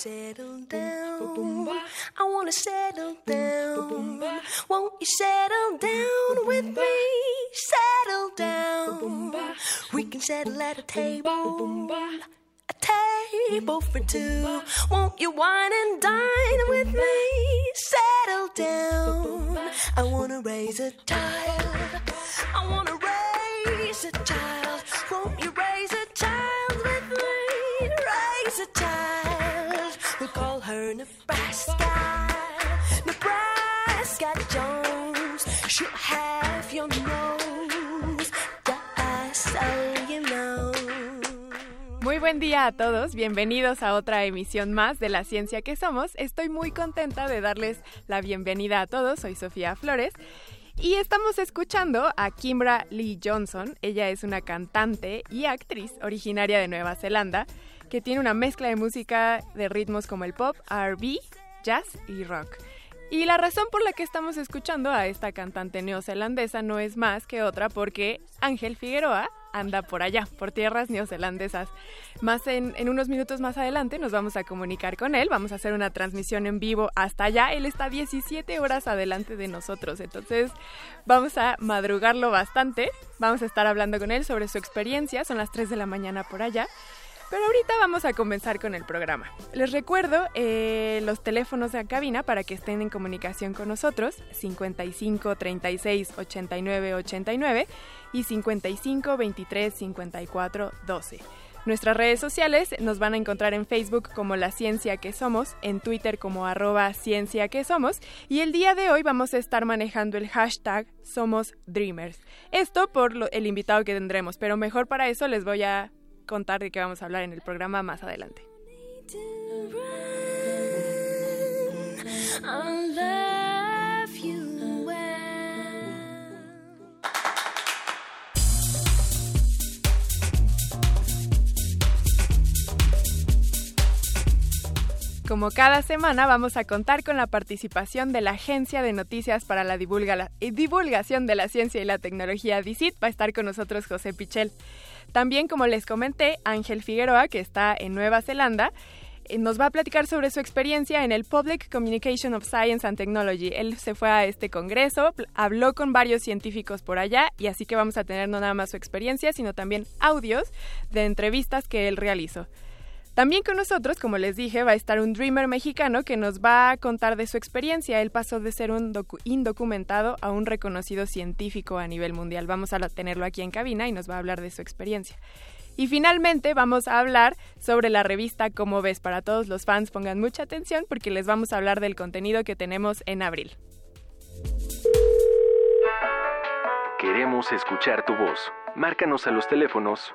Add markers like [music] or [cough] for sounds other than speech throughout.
Settle down. I wanna settle down. Won't you settle down with me? Settle down. We can settle at a table. A table for two. Won't you wine and dine with me? Settle down. I wanna raise a child. I wanna raise a child. Won't you raise a child Nebraska. Nebraska Jones. Have your nose. So you know. Muy buen día a todos, bienvenidos a otra emisión más de La Ciencia que Somos. Estoy muy contenta de darles la bienvenida a todos, soy Sofía Flores. Y estamos escuchando a Kimbra Lee Johnson. Ella es una cantante y actriz originaria de Nueva Zelanda que tiene una mezcla de música de ritmos como el pop, RB, jazz y rock. Y la razón por la que estamos escuchando a esta cantante neozelandesa no es más que otra porque Ángel Figueroa anda por allá, por tierras neozelandesas. Más en, en, unos minutos más adelante nos vamos a comunicar con él, vamos a hacer una transmisión en vivo hasta allá. Él está 17 horas adelante de nosotros, entonces vamos a madrugarlo bastante. Vamos a estar hablando con él sobre su experiencia, son las 3 de la mañana por allá. Pero ahorita vamos a comenzar con el programa. Les recuerdo eh, los teléfonos de la cabina para que estén en comunicación con nosotros, 55 36 89 89 y 55 23 54 12. Nuestras redes sociales nos van a encontrar en Facebook como La Ciencia que Somos, en Twitter como arroba Ciencia que Somos y el día de hoy vamos a estar manejando el hashtag Somos Dreamers. Esto por lo, el invitado que tendremos, pero mejor para eso les voy a contar de qué vamos a hablar en el programa más adelante. Como cada semana vamos a contar con la participación de la Agencia de Noticias para la Divulga Divulgación de la Ciencia y la Tecnología DICIT. Va a estar con nosotros José Pichel. También, como les comenté, Ángel Figueroa, que está en Nueva Zelanda, nos va a platicar sobre su experiencia en el Public Communication of Science and Technology. Él se fue a este congreso, habló con varios científicos por allá y así que vamos a tener no nada más su experiencia, sino también audios de entrevistas que él realizó. También con nosotros, como les dije, va a estar un dreamer mexicano que nos va a contar de su experiencia. Él pasó de ser un indocumentado a un reconocido científico a nivel mundial. Vamos a tenerlo aquí en cabina y nos va a hablar de su experiencia. Y finalmente vamos a hablar sobre la revista Como ves. Para todos los fans pongan mucha atención porque les vamos a hablar del contenido que tenemos en abril. Queremos escuchar tu voz. Márcanos a los teléfonos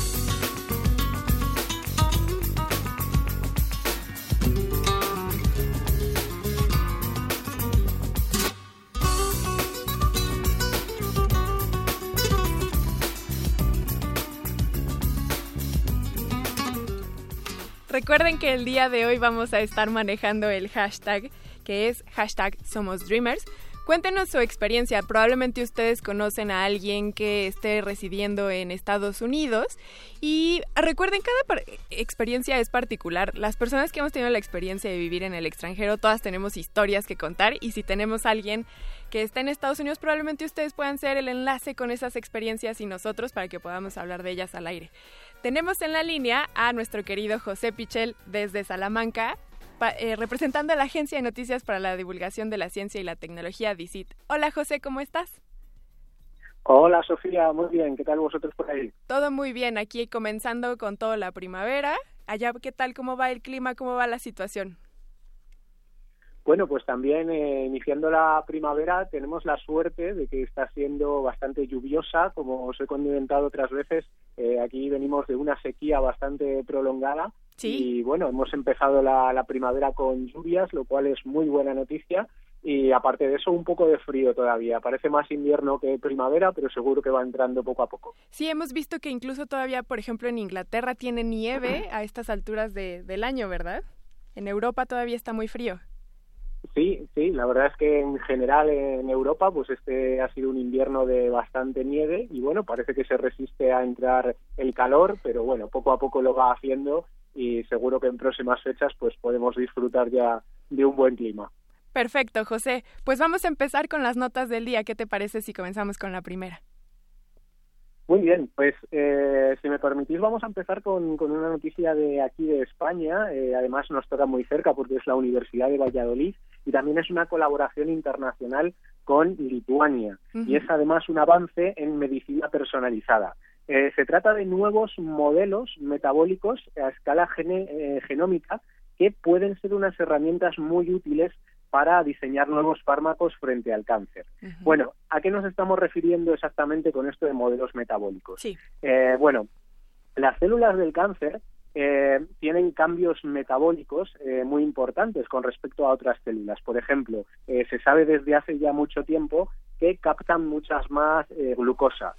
Recuerden que el día de hoy vamos a estar manejando el hashtag que es hashtag. Cuéntenos su experiencia. Probablemente ustedes conocen a alguien que esté residiendo en Estados Unidos. Y recuerden, cada experiencia es particular. Las personas que hemos tenido la experiencia de vivir en el extranjero, todas tenemos historias que contar. Y si tenemos a alguien que está en Estados Unidos, probablemente ustedes puedan ser el enlace con esas experiencias y nosotros para que podamos hablar de ellas al aire. Tenemos en la línea a nuestro querido José Pichel desde Salamanca, eh, representando a la Agencia de Noticias para la Divulgación de la Ciencia y la Tecnología, DICIT. Hola José, ¿cómo estás? Hola Sofía, muy bien, ¿qué tal vosotros por ahí? Todo muy bien, aquí comenzando con toda la primavera. Allá, ¿qué tal? ¿Cómo va el clima? ¿Cómo va la situación? Bueno, pues también eh, iniciando la primavera tenemos la suerte de que está siendo bastante lluviosa, como os he comentado otras veces, eh, aquí venimos de una sequía bastante prolongada y bueno, hemos empezado la, la primavera con lluvias, lo cual es muy buena noticia y aparte de eso un poco de frío todavía. Parece más invierno que primavera, pero seguro que va entrando poco a poco. Sí, hemos visto que incluso todavía, por ejemplo, en Inglaterra tiene nieve a estas alturas de, del año, ¿verdad? En Europa todavía está muy frío. Sí, sí, la verdad es que en general en Europa pues este ha sido un invierno de bastante nieve y bueno, parece que se resiste a entrar el calor, pero bueno, poco a poco lo va haciendo y seguro que en próximas fechas pues podemos disfrutar ya de un buen clima. Perfecto, José. Pues vamos a empezar con las notas del día. ¿Qué te parece si comenzamos con la primera? Muy bien, pues eh, si me permitís vamos a empezar con, con una noticia de aquí de España. Eh, además nos toca muy cerca porque es la Universidad de Valladolid y también es una colaboración internacional con Lituania y es además un avance en medicina personalizada. Eh, se trata de nuevos modelos metabólicos a escala genómica que pueden ser unas herramientas muy útiles para diseñar nuevos fármacos frente al cáncer. Bueno, ¿a qué nos estamos refiriendo exactamente con esto de modelos metabólicos? Eh, bueno, las células del cáncer eh, tienen cambios metabólicos eh, muy importantes con respecto a otras células. Por ejemplo, se sabe desde hace ya mucho tiempo que captan muchas más glucosa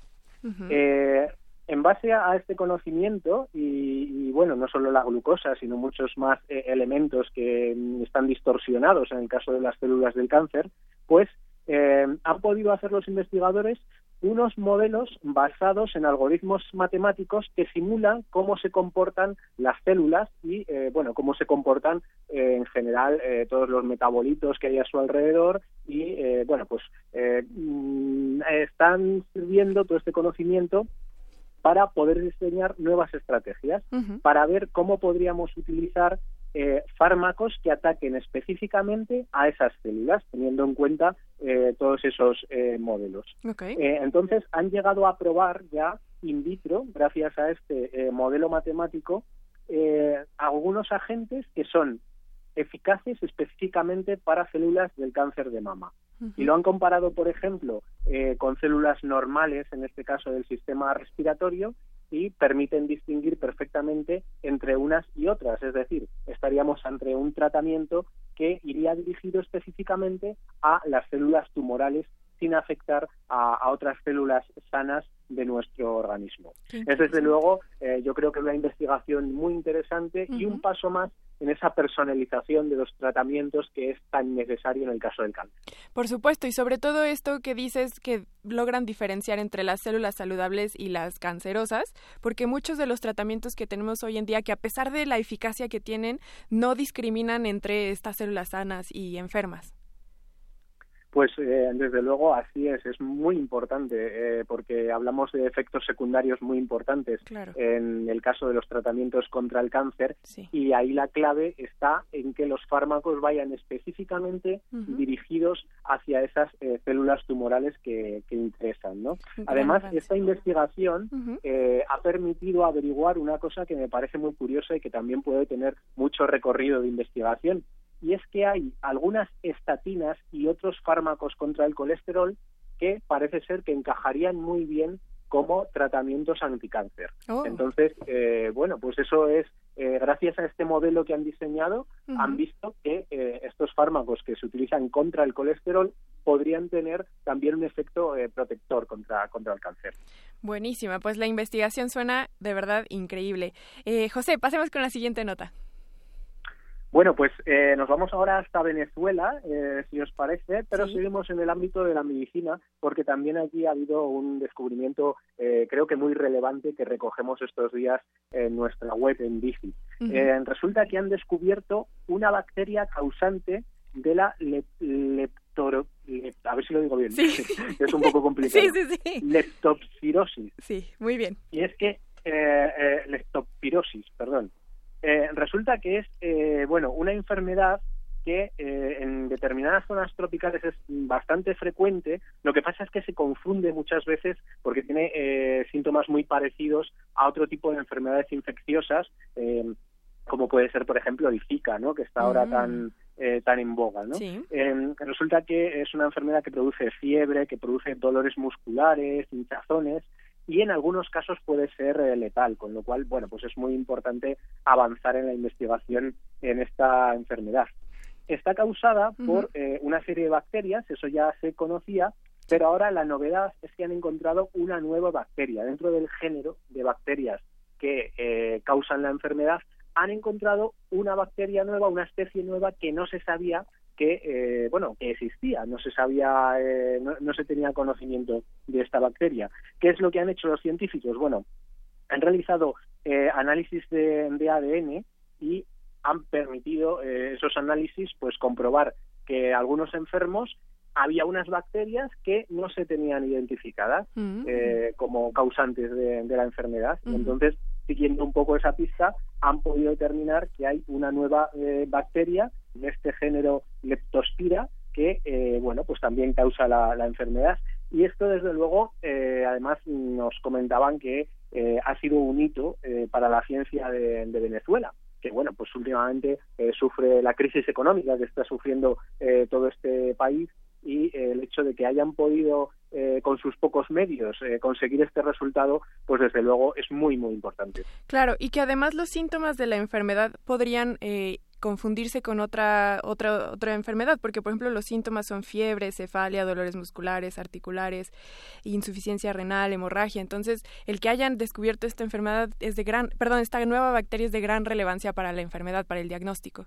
en base a este conocimiento y, bueno, no solo la glucosa, sino muchos más eh, elementos que mm, están distorsionados en el caso de las células del cáncer, pues eh, han podido hacer los investigadores unos modelos basados en algoritmos matemáticos que simulan cómo se comportan las células y, eh, bueno, cómo se comportan en general todos los metabolitos que hay a su alrededor y, bueno, pues mm, están sirviendo todo este conocimiento para poder diseñar nuevas estrategias, para ver cómo podríamos utilizar eh, fármacos que ataquen específicamente a esas células, teniendo en cuenta eh, todos esos eh, modelos. entonces, han llegado a probar ya in vitro, gracias a este modelo matemático, algunos agentes que son eficaces específicamente para células del cáncer de mama. Y lo han comparado, por ejemplo, eh, con células normales, en este caso del sistema respiratorio, y permiten distinguir perfectamente entre unas y otras. Es decir, estaríamos ante un tratamiento que iría dirigido específicamente a las células tumorales sin afectar a, otras células sanas de nuestro organismo. Es desde luego, eh, yo creo que es una investigación muy interesante y un paso más en esa personalización de los tratamientos que es tan necesario en el caso del cáncer. Por supuesto, y sobre todo esto que dices que logran diferenciar entre las células saludables y las cancerosas, porque muchos de los tratamientos que tenemos hoy en día, que a pesar de la eficacia que tienen, no discriminan entre estas células sanas y enfermas. Pues eh, desde luego así es, es muy importante eh, porque hablamos de efectos secundarios muy importantes en el caso de los tratamientos contra el cáncer y ahí la clave está en que los fármacos vayan específicamente dirigidos hacia esas eh, células tumorales que, interesan. ¿no? Además, esta investigación ha permitido averiguar una cosa que me parece muy curiosa y que también puede tener mucho recorrido de investigación y es que hay algunas estatinas y otros fármacos contra el colesterol que parece ser que encajarían muy bien como tratamientos anticáncer. Oh. Entonces, eh, bueno, pues eso es, eh, gracias a este modelo que han diseñado, han visto que eh, estos fármacos que se utilizan contra el colesterol podrían tener también un efecto protector contra, contra el cáncer. Buenísima, pues la investigación suena de verdad increíble. José, pasemos con la siguiente nota. Bueno, pues eh, nos vamos ahora hasta Venezuela, eh, si os parece, pero seguimos en el ámbito de la medicina, porque también aquí ha habido un descubrimiento, eh, creo que muy relevante, que recogemos estos días en nuestra web en Bici. resulta que han descubierto una bacteria causante de la leptoro, a ver si lo digo bien, [laughs] es un poco [laughs] complicado. Leptopsirosis. Sí, muy bien. Y es que leptospirosis, perdón. Eh, resulta que es eh, bueno una enfermedad que eh, en determinadas zonas tropicales es bastante frecuente. Lo que pasa es que se confunde muchas veces porque tiene eh, síntomas muy parecidos a otro tipo de enfermedades infecciosas, eh, como puede ser, por ejemplo, el Zika, ¿no? que está ahora Mm. tan eh, tan en boga. ¿no? Sí. Eh, resulta que es una enfermedad que produce fiebre, que produce dolores musculares, hinchazones y en algunos casos puede ser eh, letal, con lo cual, bueno, pues es muy importante avanzar en la investigación en esta enfermedad. Está causada por eh, una serie de bacterias, eso ya se conocía, pero ahora la novedad es que han encontrado una nueva bacteria dentro del género de bacterias que eh, causan la enfermedad han encontrado una bacteria nueva, una especie nueva que no se sabía que eh, bueno que existía, no se sabía, eh, no, no se tenía conocimiento de esta bacteria. ¿Qué es lo que han hecho los científicos? Bueno, han realizado eh, análisis de, de ADN y han permitido eh, esos análisis pues comprobar que algunos enfermos había unas bacterias que no se tenían identificadas Mm. eh, como causantes de, de la enfermedad. Ujú. entonces, siguiendo un poco esa pista, han podido determinar que hay una nueva eh, bacteria de este género Leptospira que, eh, bueno, pues también causa la, enfermedad. Y esto, desde luego, eh, además nos comentaban que eh, ha sido un hito eh, para la ciencia de, Venezuela que bueno pues últimamente sufre la crisis económica que está sufriendo eh, todo este país y eh, el hecho de que hayan podido eh, con sus pocos medios eh, conseguir este resultado pues desde luego es muy muy importante Claro, y que además los síntomas de la enfermedad podrían eh, confundirse con otra, otra, otra enfermedad, porque por ejemplo los síntomas son fiebre, cefalia, dolores musculares, articulares, insuficiencia renal, hemorragia. Entonces, el que hayan descubierto esta enfermedad es de gran, perdón, esta nueva bacteria es de gran relevancia para la enfermedad, para el diagnóstico.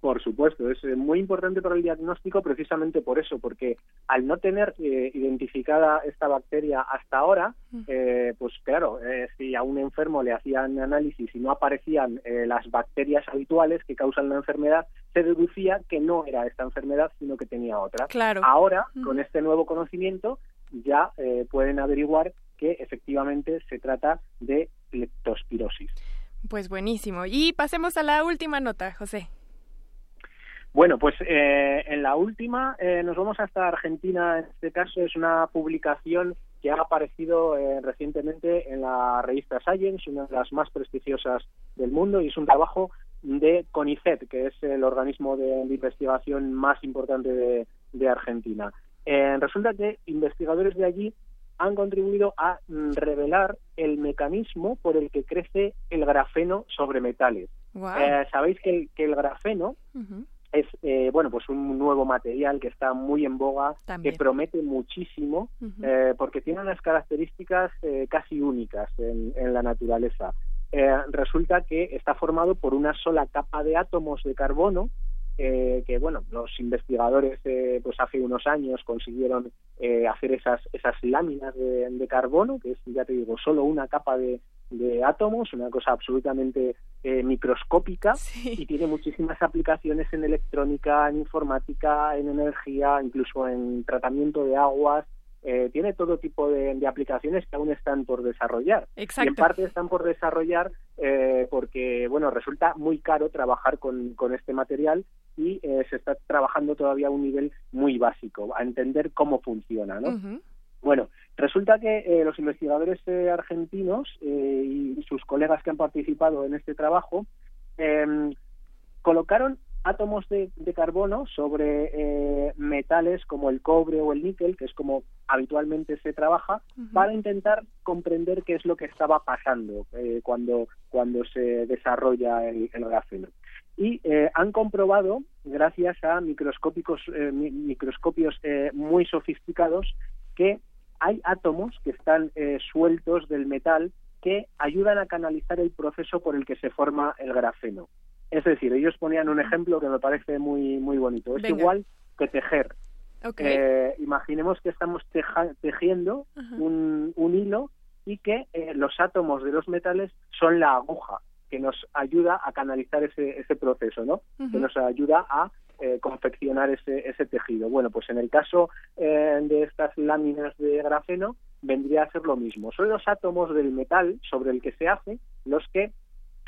Por supuesto, es eh, muy importante para el diagnóstico precisamente por eso, porque al no tener eh, identificada esta bacteria hasta ahora, eh, pues claro, eh, si a un enfermo le hacían análisis y no aparecían las bacterias habituales que causan la enfermedad, se deducía que no era esta enfermedad, sino que tenía otra. Claro. Ahora, Ujú. con este nuevo conocimiento, ya pueden averiguar que efectivamente se trata de leptospirosis. Pues buenísimo. Y pasemos a la última nota, José. Bueno, pues eh, en la última eh, nos vamos hasta Argentina. En este caso es una publicación que ha aparecido eh, recientemente en la revista Science, una de las más prestigiosas del mundo, y es un trabajo de CONICET, que es el organismo de, de investigación más importante de, de Argentina. Eh, resulta que investigadores de allí han contribuido a mm, revelar el mecanismo por el que crece el grafeno sobre metales. Wow. Eh, Sabéis que el, que el grafeno. Es eh, bueno pues un nuevo material que está muy en boga También. que promete muchísimo eh, porque tiene unas características eh, casi únicas en, en la naturaleza Eh, resulta que está formado por una sola capa de átomos de carbono eh, que bueno los investigadores eh, pues hace unos años consiguieron eh, hacer esas esas láminas de, de carbono que es ya te digo solo una capa de, de átomos una cosa absolutamente eh, microscópica y tiene muchísimas aplicaciones en electrónica en informática en energía incluso en tratamiento de aguas eh, tiene todo tipo de, de aplicaciones que aún están por desarrollar Exacto. y en parte están por desarrollar eh, porque bueno resulta muy caro trabajar con, con este material y eh, se está trabajando todavía a un nivel muy básico a entender cómo funciona ¿no? Bueno, resulta que eh, los investigadores eh, argentinos eh, y sus colegas que han participado en este trabajo em, colocaron átomos de, de carbono sobre eh, metales como el cobre o el níquel, que es como habitualmente se trabaja, para intentar comprender qué es lo que estaba pasando eh, cuando, cuando se desarrolla el, el grafeno. Y eh, han comprobado, gracias a microscópicos, eh, mi- microscopios eh, muy sofisticados, que hay átomos que están eh, sueltos del metal que ayudan a canalizar el proceso por el que se forma el grafeno. Es decir, ellos ponían un ejemplo que me parece muy muy bonito. Es Venga. igual que tejer. Eh, imaginemos que estamos teja- tejiendo un, un hilo y que eh, los átomos de los metales son la aguja que nos ayuda a canalizar ese, ese proceso, ¿no? Que nos ayuda a eh, confeccionar ese, ese tejido. Bueno, pues en el caso eh, de estas láminas de grafeno vendría a ser lo mismo. Son los átomos del metal sobre el que se hace los que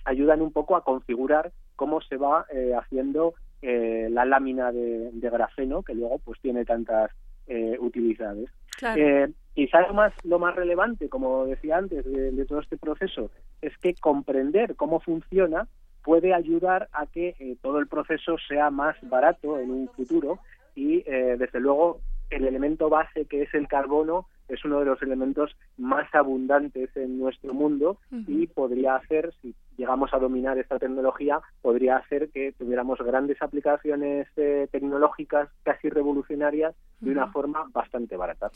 ayudan un poco a configurar cómo se va eh, haciendo eh, la lámina de, de, grafeno, que luego pues tiene tantas eh, utilidades. Eh, quizá lo más, lo más relevante, como decía antes, de, de, todo este proceso, es que comprender cómo funciona puede ayudar a que eh, todo el proceso sea más barato en un futuro y, eh, desde luego, el elemento base que es el carbono es uno de los elementos más abundantes en nuestro mundo uh -huh. y podría hacer, si llegamos a dominar esta tecnología, podría hacer que tuviéramos grandes aplicaciones eh, tecnológicas casi revolucionarias de uh -huh. una forma bastante barata.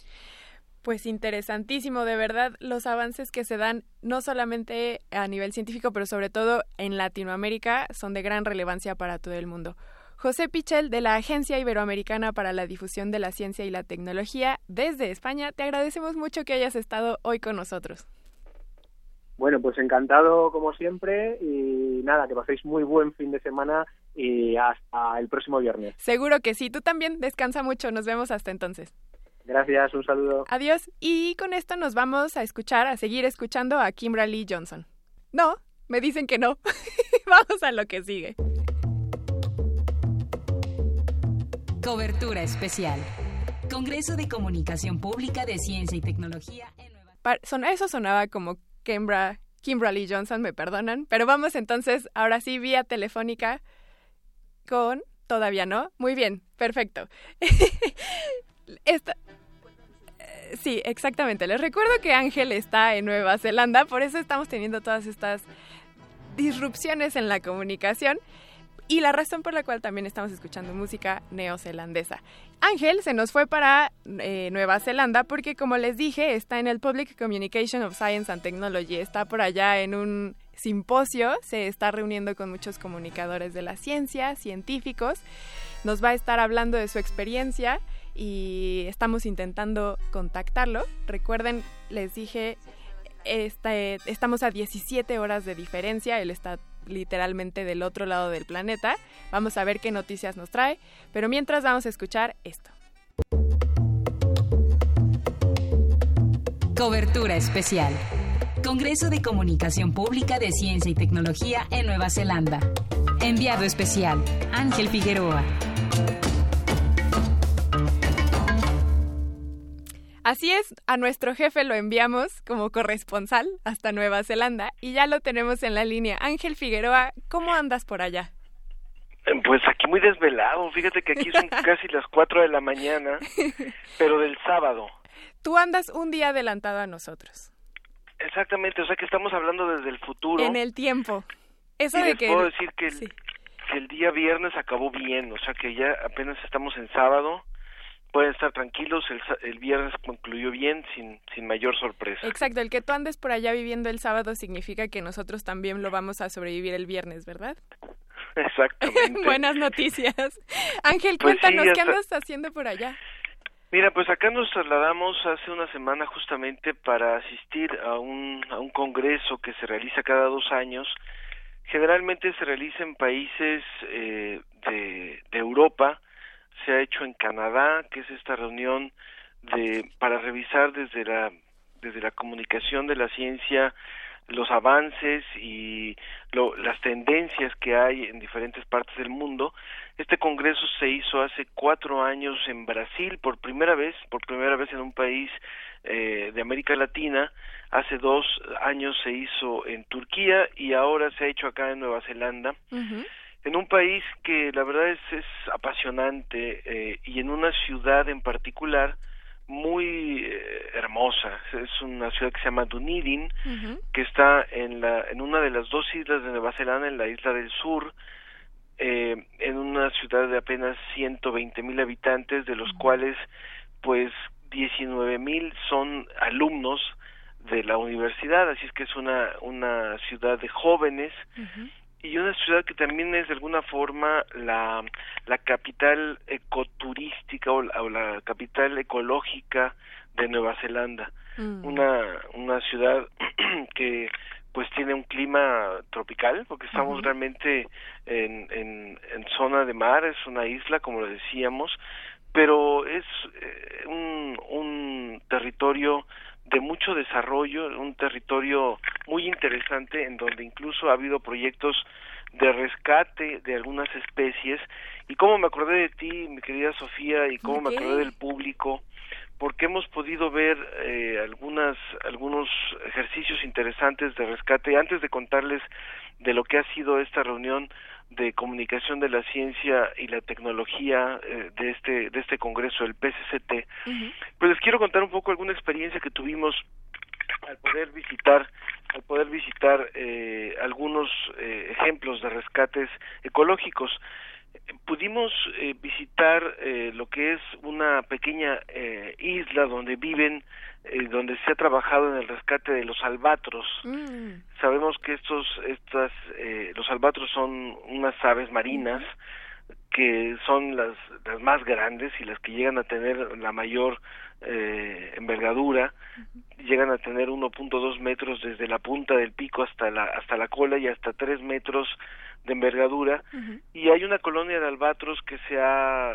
Pues interesantísimo, de verdad, los avances que se dan no solamente a nivel científico, pero sobre todo en Latinoamérica son de gran relevancia para todo el mundo. José Pichel, de la Agencia Iberoamericana para la Difusión de la Ciencia y la Tecnología, desde España, te agradecemos mucho que hayas estado hoy con nosotros. Bueno, pues encantado como siempre y nada, que paséis muy buen fin de semana y hasta el próximo viernes. Seguro que sí, tú también descansa mucho, nos vemos hasta entonces. Gracias, un saludo. Adiós. Y con esto nos vamos a escuchar, a seguir escuchando a Kimberly Johnson. No, me dicen que no. [laughs] vamos a lo que sigue. Cobertura especial. Congreso de Comunicación Pública de Ciencia y Tecnología en Nueva Par Son Eso sonaba como Kimbra Kimberly Johnson, me perdonan. Pero vamos entonces, ahora sí, vía telefónica con... Todavía no. Muy bien, perfecto. [laughs] Esta, Sí, exactamente. Les recuerdo que Ángel está en Nueva Zelanda, por eso estamos teniendo todas estas disrupciones en la comunicación y la razón por la cual también estamos escuchando música neozelandesa. Ángel se nos fue para eh, Nueva Zelanda porque, como les dije, está en el Public Communication of Science and Technology, está por allá en un simposio, se está reuniendo con muchos comunicadores de la ciencia, científicos, nos va a estar hablando de su experiencia y estamos intentando contactarlo. Recuerden, les dije, este, estamos a 17 horas de diferencia, él está literalmente del otro lado del planeta. Vamos a ver qué noticias nos trae, pero mientras vamos a escuchar esto. Cobertura especial. Congreso de Comunicación Pública de Ciencia y Tecnología en Nueva Zelanda. Enviado especial, Ángel Figueroa. Así es, a nuestro jefe lo enviamos como corresponsal hasta Nueva Zelanda y ya lo tenemos en la línea. Ángel Figueroa, ¿cómo andas por allá? Pues aquí muy desvelado, fíjate que aquí son [laughs] casi las 4 de la mañana, pero del sábado. Tú andas un día adelantado a nosotros. Exactamente, o sea que estamos hablando desde el futuro. En el tiempo. Eso y de les que... puedo decir que el, sí. que el día viernes acabó bien, o sea que ya apenas estamos en sábado pueden estar tranquilos, el, el, viernes concluyó bien, sin, sin mayor sorpresa. Exacto, el que tú andes por allá viviendo el sábado significa que nosotros también lo vamos a sobrevivir el viernes, ¿verdad? [laughs] Exactamente. [laughs] Buenas noticias. Ángel, pues cuéntanos, sí, hasta... ¿qué andas haciendo por allá? Mira, pues acá nos trasladamos hace una semana justamente para asistir a un, a un congreso que se realiza cada dos años. Generalmente se realiza en países eh, de, de Europa, se ha hecho en Canadá, que es esta reunión de para revisar desde la desde la comunicación de la ciencia los avances y lo, las tendencias que hay en diferentes partes del mundo. Este congreso se hizo hace cuatro años en Brasil por primera vez, por primera vez en un país eh, de América Latina. Hace dos años se hizo en Turquía y ahora se ha hecho acá en Nueva Zelanda. En un país que la verdad es, es apasionante eh, y en una ciudad en particular muy eh, hermosa. Es una ciudad que se llama Dunedin, uh -huh. que está en, la, en una de las dos islas de Nueva Zelanda, en la isla del sur, eh, en una ciudad de apenas 120 mil habitantes, de los uh -huh. cuales pues 19 mil son alumnos de la universidad, así es que es una, una ciudad de jóvenes uh -huh y una ciudad que también es de alguna forma la, la capital ecoturística o la, o la capital ecológica de Nueva Zelanda. Mm. Una, una ciudad [clears throat] que pues tiene un clima tropical porque estamos uh -huh. realmente en, en, en zona de mar, es una isla como lo decíamos, pero es eh, un, un territorio de mucho desarrollo, un territorio muy interesante en donde incluso ha habido proyectos de rescate de algunas especies. Y cómo me acordé de ti, mi querida Sofía, y cómo me acordé del público, porque hemos podido ver eh, algunas algunos ejercicios interesantes de rescate. Antes de contarles de lo que ha sido esta reunión de comunicación de la ciencia y la tecnología eh, de este de este congreso el PCCT pues les quiero contar un poco alguna experiencia que tuvimos al poder visitar al poder visitar eh, algunos eh, ejemplos de rescates ecológicos pudimos eh, visitar eh, lo que es una pequeña eh, isla donde viven eh, donde se ha trabajado en el rescate de los albatros Mm. sabemos que estos estas eh, los albatros son unas aves marinas que son las las más grandes y las que llegan a tener la mayor eh, envergadura llegan a tener 1.2 metros desde la punta del pico hasta la hasta la cola y hasta 3 metros de envergadura. Y hay una colonia de albatros que se ha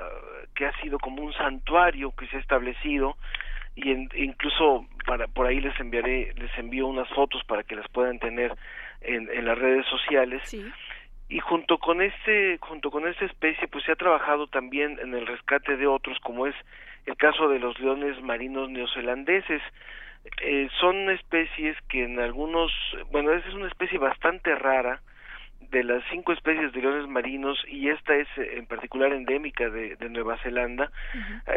que ha sido como un santuario que se ha establecido y en- incluso para por ahí les enviaré les envío unas fotos para que las puedan tener en, en las redes sociales y junto con este junto con esta especie pues se ha trabajado también en el rescate de otros como es el caso de los leones marinos neozelandeses. Eh, son especies que en algunos bueno es una especie bastante rara de las cinco especies de leones marinos y esta es eh, en particular endémica de, de Nueva Zelanda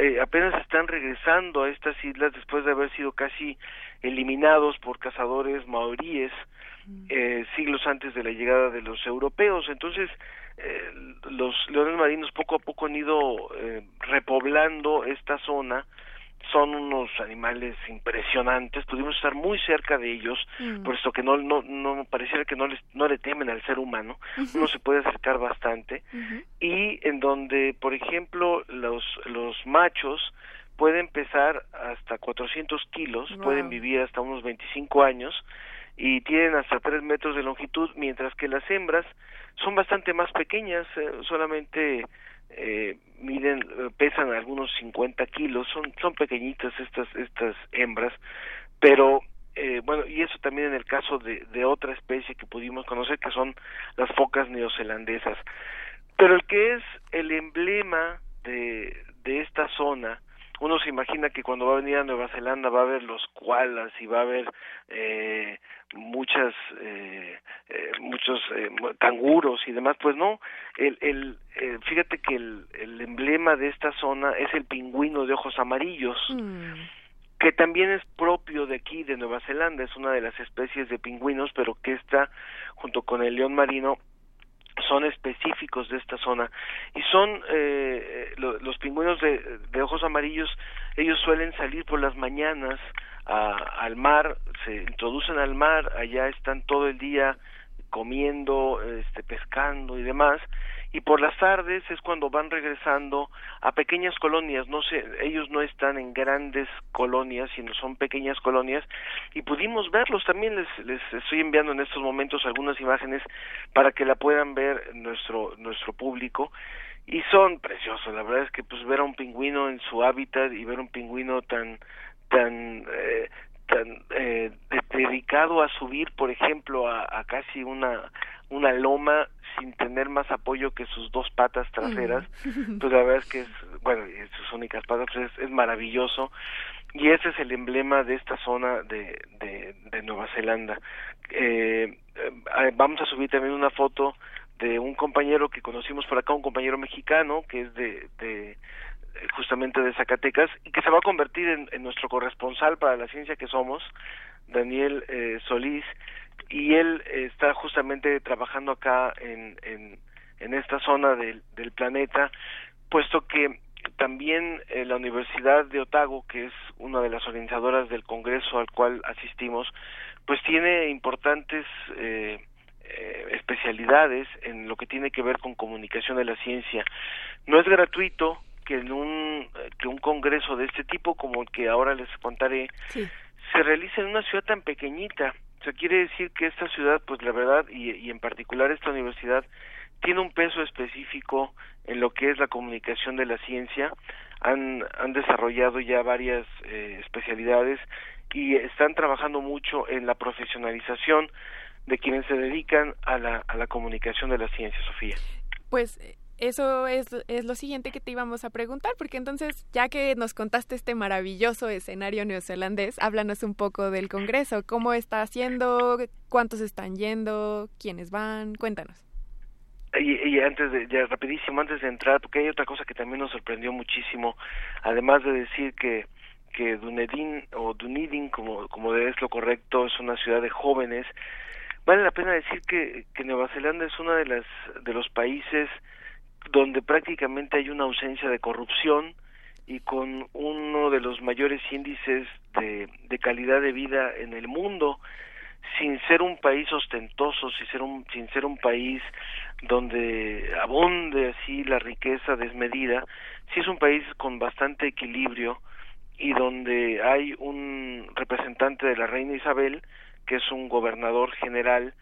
eh, apenas están regresando a estas islas después de haber sido casi eliminados por cazadores maoríes eh, siglos antes de la llegada de los europeos. Entonces eh, los leones marinos poco a poco han ido repoblando esta zona son unos animales impresionantes pudimos estar muy cerca de ellos Mm. puesto que no no no pareciera que no les no le temen al ser humano uno se puede acercar bastante y en donde por ejemplo los los machos pueden pesar hasta 400 kilos Wow. pueden vivir hasta unos 25 años y tienen hasta 3 metros de longitud mientras que las hembras son bastante más pequeñas eh, solamente eh, miden eh, pesan algunos 50 kilos son son pequeñitas estas estas hembras pero eh, bueno y eso también en el caso de, de otra especie que pudimos conocer que son las focas neozelandesas. Pero el que es el emblema de, de esta zona uno se imagina que cuando va a venir a Nueva Zelanda va a haber los koalas y va a haber eh, muchas eh, eh, muchos eh, canguros y demás pues no el, el eh, fíjate que el, el emblema de esta zona es el pingüino de ojos amarillos que también es propio de aquí de Nueva Zelanda es una de las especies de pingüinos pero que está junto con el león marino son específicos de esta zona y son eh, lo- los pingüinos de, de ojos amarillos ellos suelen salir por las mañanas a- al mar se introducen al mar allá están todo el día comiendo este pescando y demás y por las tardes es cuando van regresando a pequeñas colonias. No sé ellos no están en grandes colonias sino son pequeñas colonias y pudimos verlos también. Les les estoy enviando en estos momentos algunas imágenes para que la puedan ver nuestro nuestro público y son preciosos. La verdad es que pues ver a un pingüino en su hábitat y ver un pingüino tan tan eh, tan eh, de- dedicado a subir por ejemplo a, a casi una una loma sin tener más apoyo que sus dos patas traseras pues la verdad es que es bueno sus únicas patas pues es, es maravilloso. Y ese es el emblema de esta zona de, de, de Nueva Zelanda. Eh, eh, vamos a subir también una foto de un compañero que conocimos por acá un compañero mexicano que es de, de justamente de Zacatecas y que se va a convertir en, en nuestro corresponsal para la ciencia que somos Daniel eh, Solís y él eh, está justamente trabajando acá en, en, en esta zona del, del planeta, puesto que también eh, la Universidad de Otago, que es una de las organizadoras del Congreso al cual asistimos, pues tiene importantes eh, eh, especialidades en lo que tiene que ver con comunicación de la ciencia. No es gratuito que en un que un congreso de este tipo como el que ahora les contaré se realice en una ciudad tan pequeñita. O sea, quiere decir que esta ciudad, pues la verdad, y, y en particular esta universidad, tiene un peso específico en lo que es la comunicación de la ciencia. Han, han desarrollado ya varias eh, especialidades y están trabajando mucho en la profesionalización de quienes se dedican a la, a la comunicación de la ciencia, Sofía. Pues eso es, es, lo siguiente que te íbamos a preguntar, porque entonces, ya que nos contaste este maravilloso escenario neozelandés, háblanos un poco del Congreso, cómo está haciendo, cuántos están yendo, quiénes van, cuéntanos. Y, antes de, ya rapidísimo, antes de entrar, porque hay otra cosa que también nos sorprendió muchísimo, además de decir que que Dunedin o Dunedin, como, como es lo correcto, es una ciudad de jóvenes, vale la pena decir que, que Nueva Zelanda es uno de, las, de los países donde prácticamente hay una ausencia de corrupción y con uno de los mayores índices de, calidad de vida en el mundo sin ser un país ostentoso, sin ser un, sin ser un país donde abunde así la riqueza desmedida, sí es un país con bastante equilibrio y donde hay un representante de la reina Isabel, que es un gobernador general,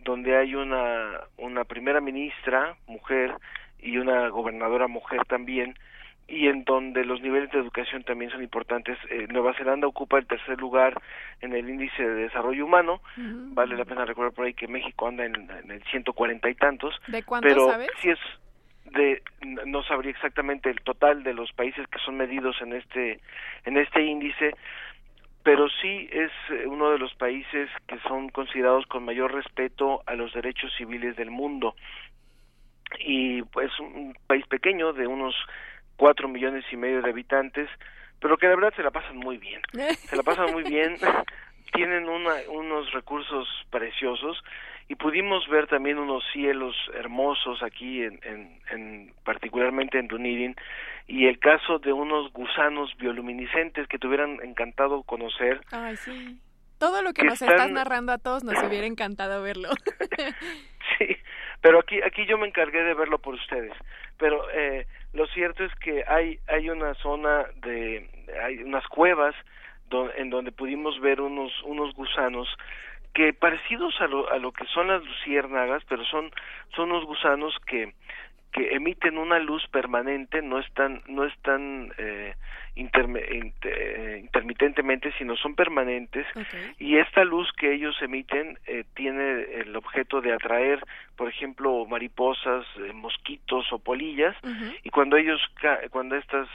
donde hay una, una primera ministra, mujer, y una gobernadora mujer también, y en donde los niveles de educación también son importantes. Eh, Nueva Zelanda ocupa el tercer lugar en el índice de desarrollo humano. Vale la pena recordar por ahí que México anda en, el ciento cuarenta y tantos. ¿De cuánto pero sabes? sí es de no sabría exactamente el total de los países que son medidos en este en este índice pero sí es eh, uno de los países que son considerados con mayor respeto a los derechos civiles del mundo y pues un país pequeño de unos cuatro millones y medio de habitantes, pero que la verdad se la pasan muy bien, [laughs] se la pasan muy bien, [laughs] tienen una, unos recursos preciosos y pudimos ver también unos cielos hermosos aquí en, en, en particularmente en Dunedin y el caso de unos gusanos bioluminiscentes que te hubieran encantado conocer. Ay, sí. Todo lo que, nos estás narrando a todos nos hubiera encantado verlo. [laughs] sí, pero aquí aquí yo me encargué de verlo por ustedes. Pero eh, lo cierto es que hay hay una zona de hay unas cuevas en donde pudimos ver unos unos gusanos que parecidos a lo, a lo que son las luciérnagas pero son son unos gusanos que que emiten una luz permanente, no están, no están eh, eh, intermitentemente, sino son permanentes, y esta luz que ellos emiten eh, tiene el objeto de atraer, por ejemplo, mariposas, eh, mosquitos o polillas, y cuando ellos, cuando estos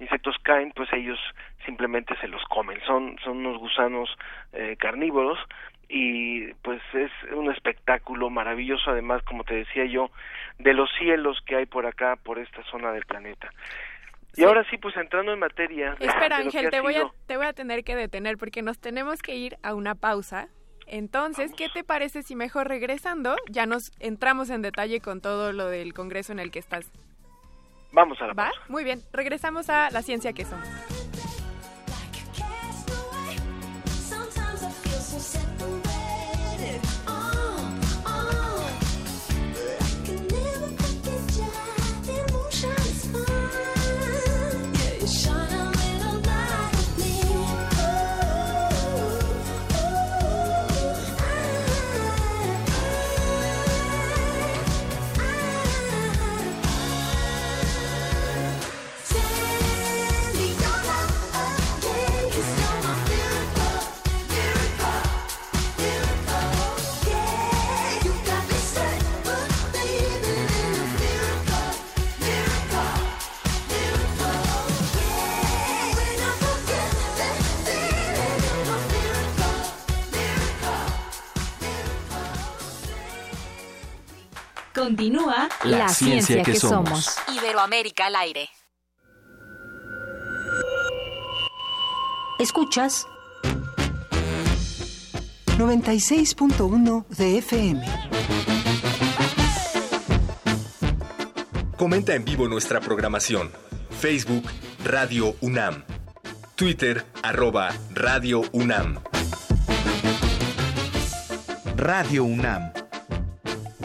insectos caen, pues ellos simplemente se los comen, son, son unos gusanos carnívoros, y pues es un espectáculo maravilloso además como te decía yo de los cielos que hay por acá por esta zona del planeta. Y ahora sí pues entrando en materia espera Ángel te voy a te voy a tener que detener porque nos tenemos que ir a una pausa. Entonces, ¿qué te parece si mejor regresando ya nos entramos en detalle con todo lo del congreso en el que estás? Vamos a la ¿Va? Muy bien, regresamos a la ciencia que somos. Continúa la, ciencia, que, somos. Iberoamérica al aire. Escuchas 96.1 de FM. Comenta en vivo nuestra programación. Facebook Radio UNAM. Twitter arroba Radio UNAM. Radio UNAM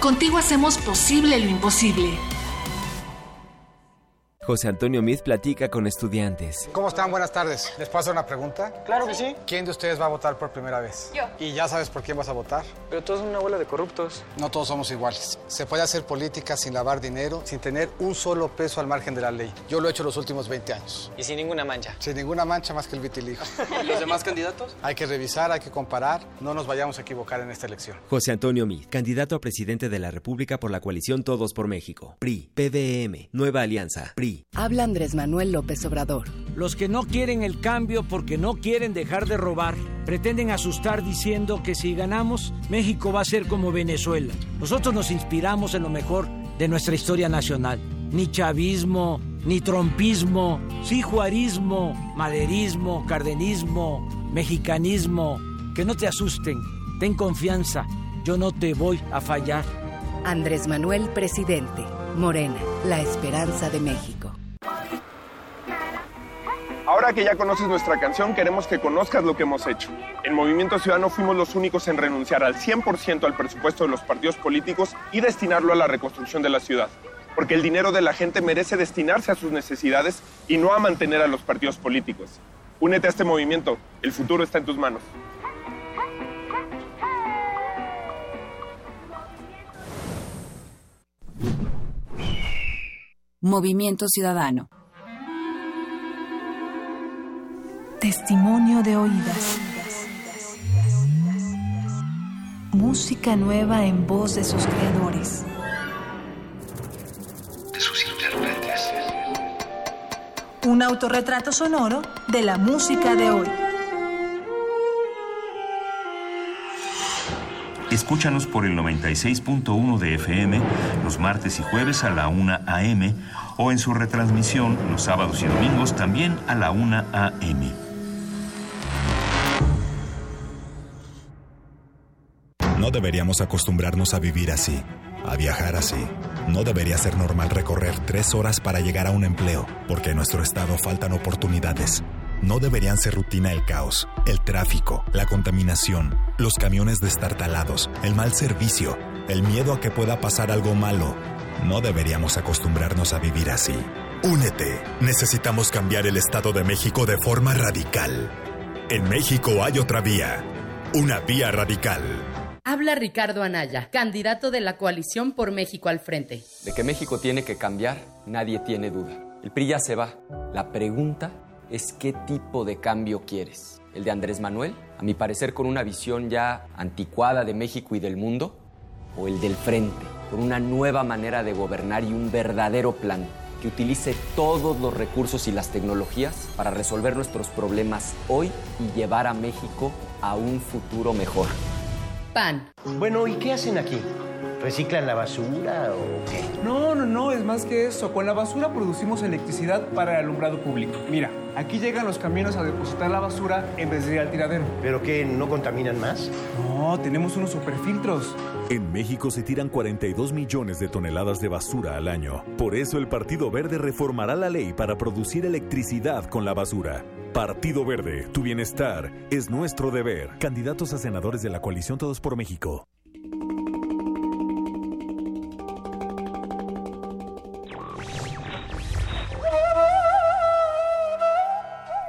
Contigo hacemos posible lo imposible. José Antonio Miz platica con estudiantes. ¿Cómo están? Buenas tardes. ¿Les puedo hacer una pregunta? Claro que sí. ¿Quién de ustedes va a votar por primera vez? Yo. ¿Y ya sabes por quién vas a votar? Pero todos son una bola de corruptos. No todos somos iguales. Se puede hacer política sin lavar dinero, sin tener un solo peso al margen de la ley. Yo lo he hecho los últimos 20 años. Y sin ninguna mancha. Sin ninguna mancha más que el vitiligo. [laughs] ¿Y los demás candidatos? Hay que revisar, hay que comparar. No nos vayamos a equivocar en esta elección. José Antonio Miz, candidato a presidente de la República por la coalición Todos por México. PRI, PDM, Nueva Alianza, PRI. Habla Andrés Manuel López Obrador. Los que no quieren el cambio porque no quieren dejar de robar, pretenden asustar diciendo que si ganamos, México va a ser como Venezuela. Nosotros nos inspiramos en lo mejor de nuestra historia nacional. Ni chavismo, ni trompismo, sí juarismo, maderismo, cardenismo, mexicanismo. Que no te asusten, ten confianza, yo no te voy a fallar. Andrés Manuel, presidente. Morena, la esperanza de México. Ahora que ya conoces nuestra canción, queremos que conozcas lo que hemos hecho. En Movimiento Ciudadano fuimos los únicos en renunciar al 100% al presupuesto de los partidos políticos y destinarlo a la reconstrucción de la ciudad. Porque el dinero de la gente merece destinarse a sus necesidades y no a mantener a los partidos políticos. Únete a este movimiento, el futuro está en tus manos. Movimiento Ciudadano. Testimonio de oídas. Música nueva en voz de sus creadores. De sus intérpretes. Un autorretrato sonoro de la música de hoy. Escúchanos por el 96.1 de FM los martes y jueves a la 1 a.m. o en su retransmisión los sábados y domingos también a la 1 a.m. No deberíamos acostumbrarnos a vivir así, a viajar así. No debería ser normal recorrer tres horas para llegar a un empleo, porque en nuestro estado faltan oportunidades. No deberían ser rutina el caos, el tráfico, la contaminación, los camiones destartalados, el mal servicio, el miedo a que pueda pasar algo malo. No deberíamos acostumbrarnos a vivir así. Únete. Necesitamos cambiar el Estado de México de forma radical. En México hay otra vía. Una vía radical. Habla Ricardo Anaya, candidato de la coalición por México al frente. De que México tiene que cambiar, nadie tiene duda. El PRI ya se va. La pregunta es qué tipo de cambio quieres. ¿El de Andrés Manuel? A mi parecer con una visión ya anticuada de México y del mundo. ¿O el del frente? Con una nueva manera de gobernar y un verdadero plan que utilice todos los recursos y las tecnologías para resolver nuestros problemas hoy y llevar a México a un futuro mejor. PAN. Bueno, ¿y qué hacen aquí? ¿Reciclan la basura o qué? No, no, no, es más que eso. Con la basura producimos electricidad para el alumbrado público. Mira, aquí llegan los camiones a depositar la basura en vez de ir al tiradero. ¿Pero qué? ¿No contaminan más? No, tenemos unos superfiltros. En México se tiran 42 millones de toneladas de basura al año. Por eso el Partido Verde reformará la ley para producir electricidad con la basura. Partido Verde, tu bienestar es nuestro deber. Candidatos a senadores de la coalición Todos por México.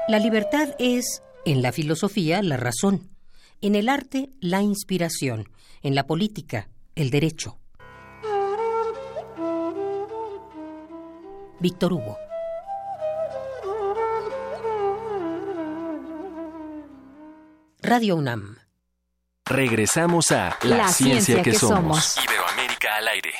La libertad es, en la filosofía, la razón, en el arte, la inspiración, en la política, el derecho. Víctor Hugo. Radio UNAM. Regresamos a La, ciencia, que, somos. Iberoamérica al aire.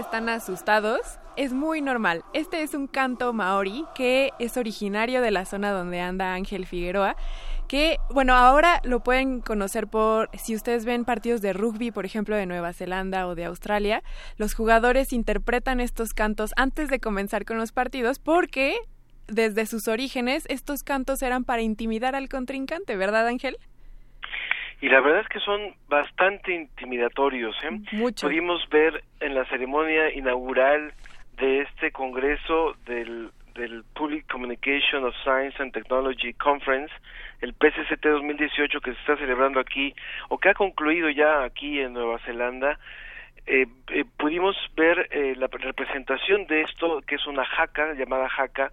Están asustados, es muy normal. Este es un canto maori que es originario de la zona donde anda Ángel Figueroa que, bueno, ahora lo pueden conocer por, si ustedes ven partidos de rugby, por ejemplo, de Nueva Zelanda o de Australia, los jugadores interpretan estos cantos antes de comenzar con los partidos porque desde sus orígenes estos cantos eran para intimidar al contrincante, ¿verdad, Ángel? Y la verdad es que son bastante intimidatorios. ¿eh? Mucho. Pudimos ver en la ceremonia inaugural de este congreso del, del Public Communication of Science and Technology Conference, el PCCT 2018 que se está celebrando aquí o que ha concluido ya aquí en Nueva Zelanda. Eh, eh, pudimos ver eh, la representación de esto, que es una jaca, llamada jaca,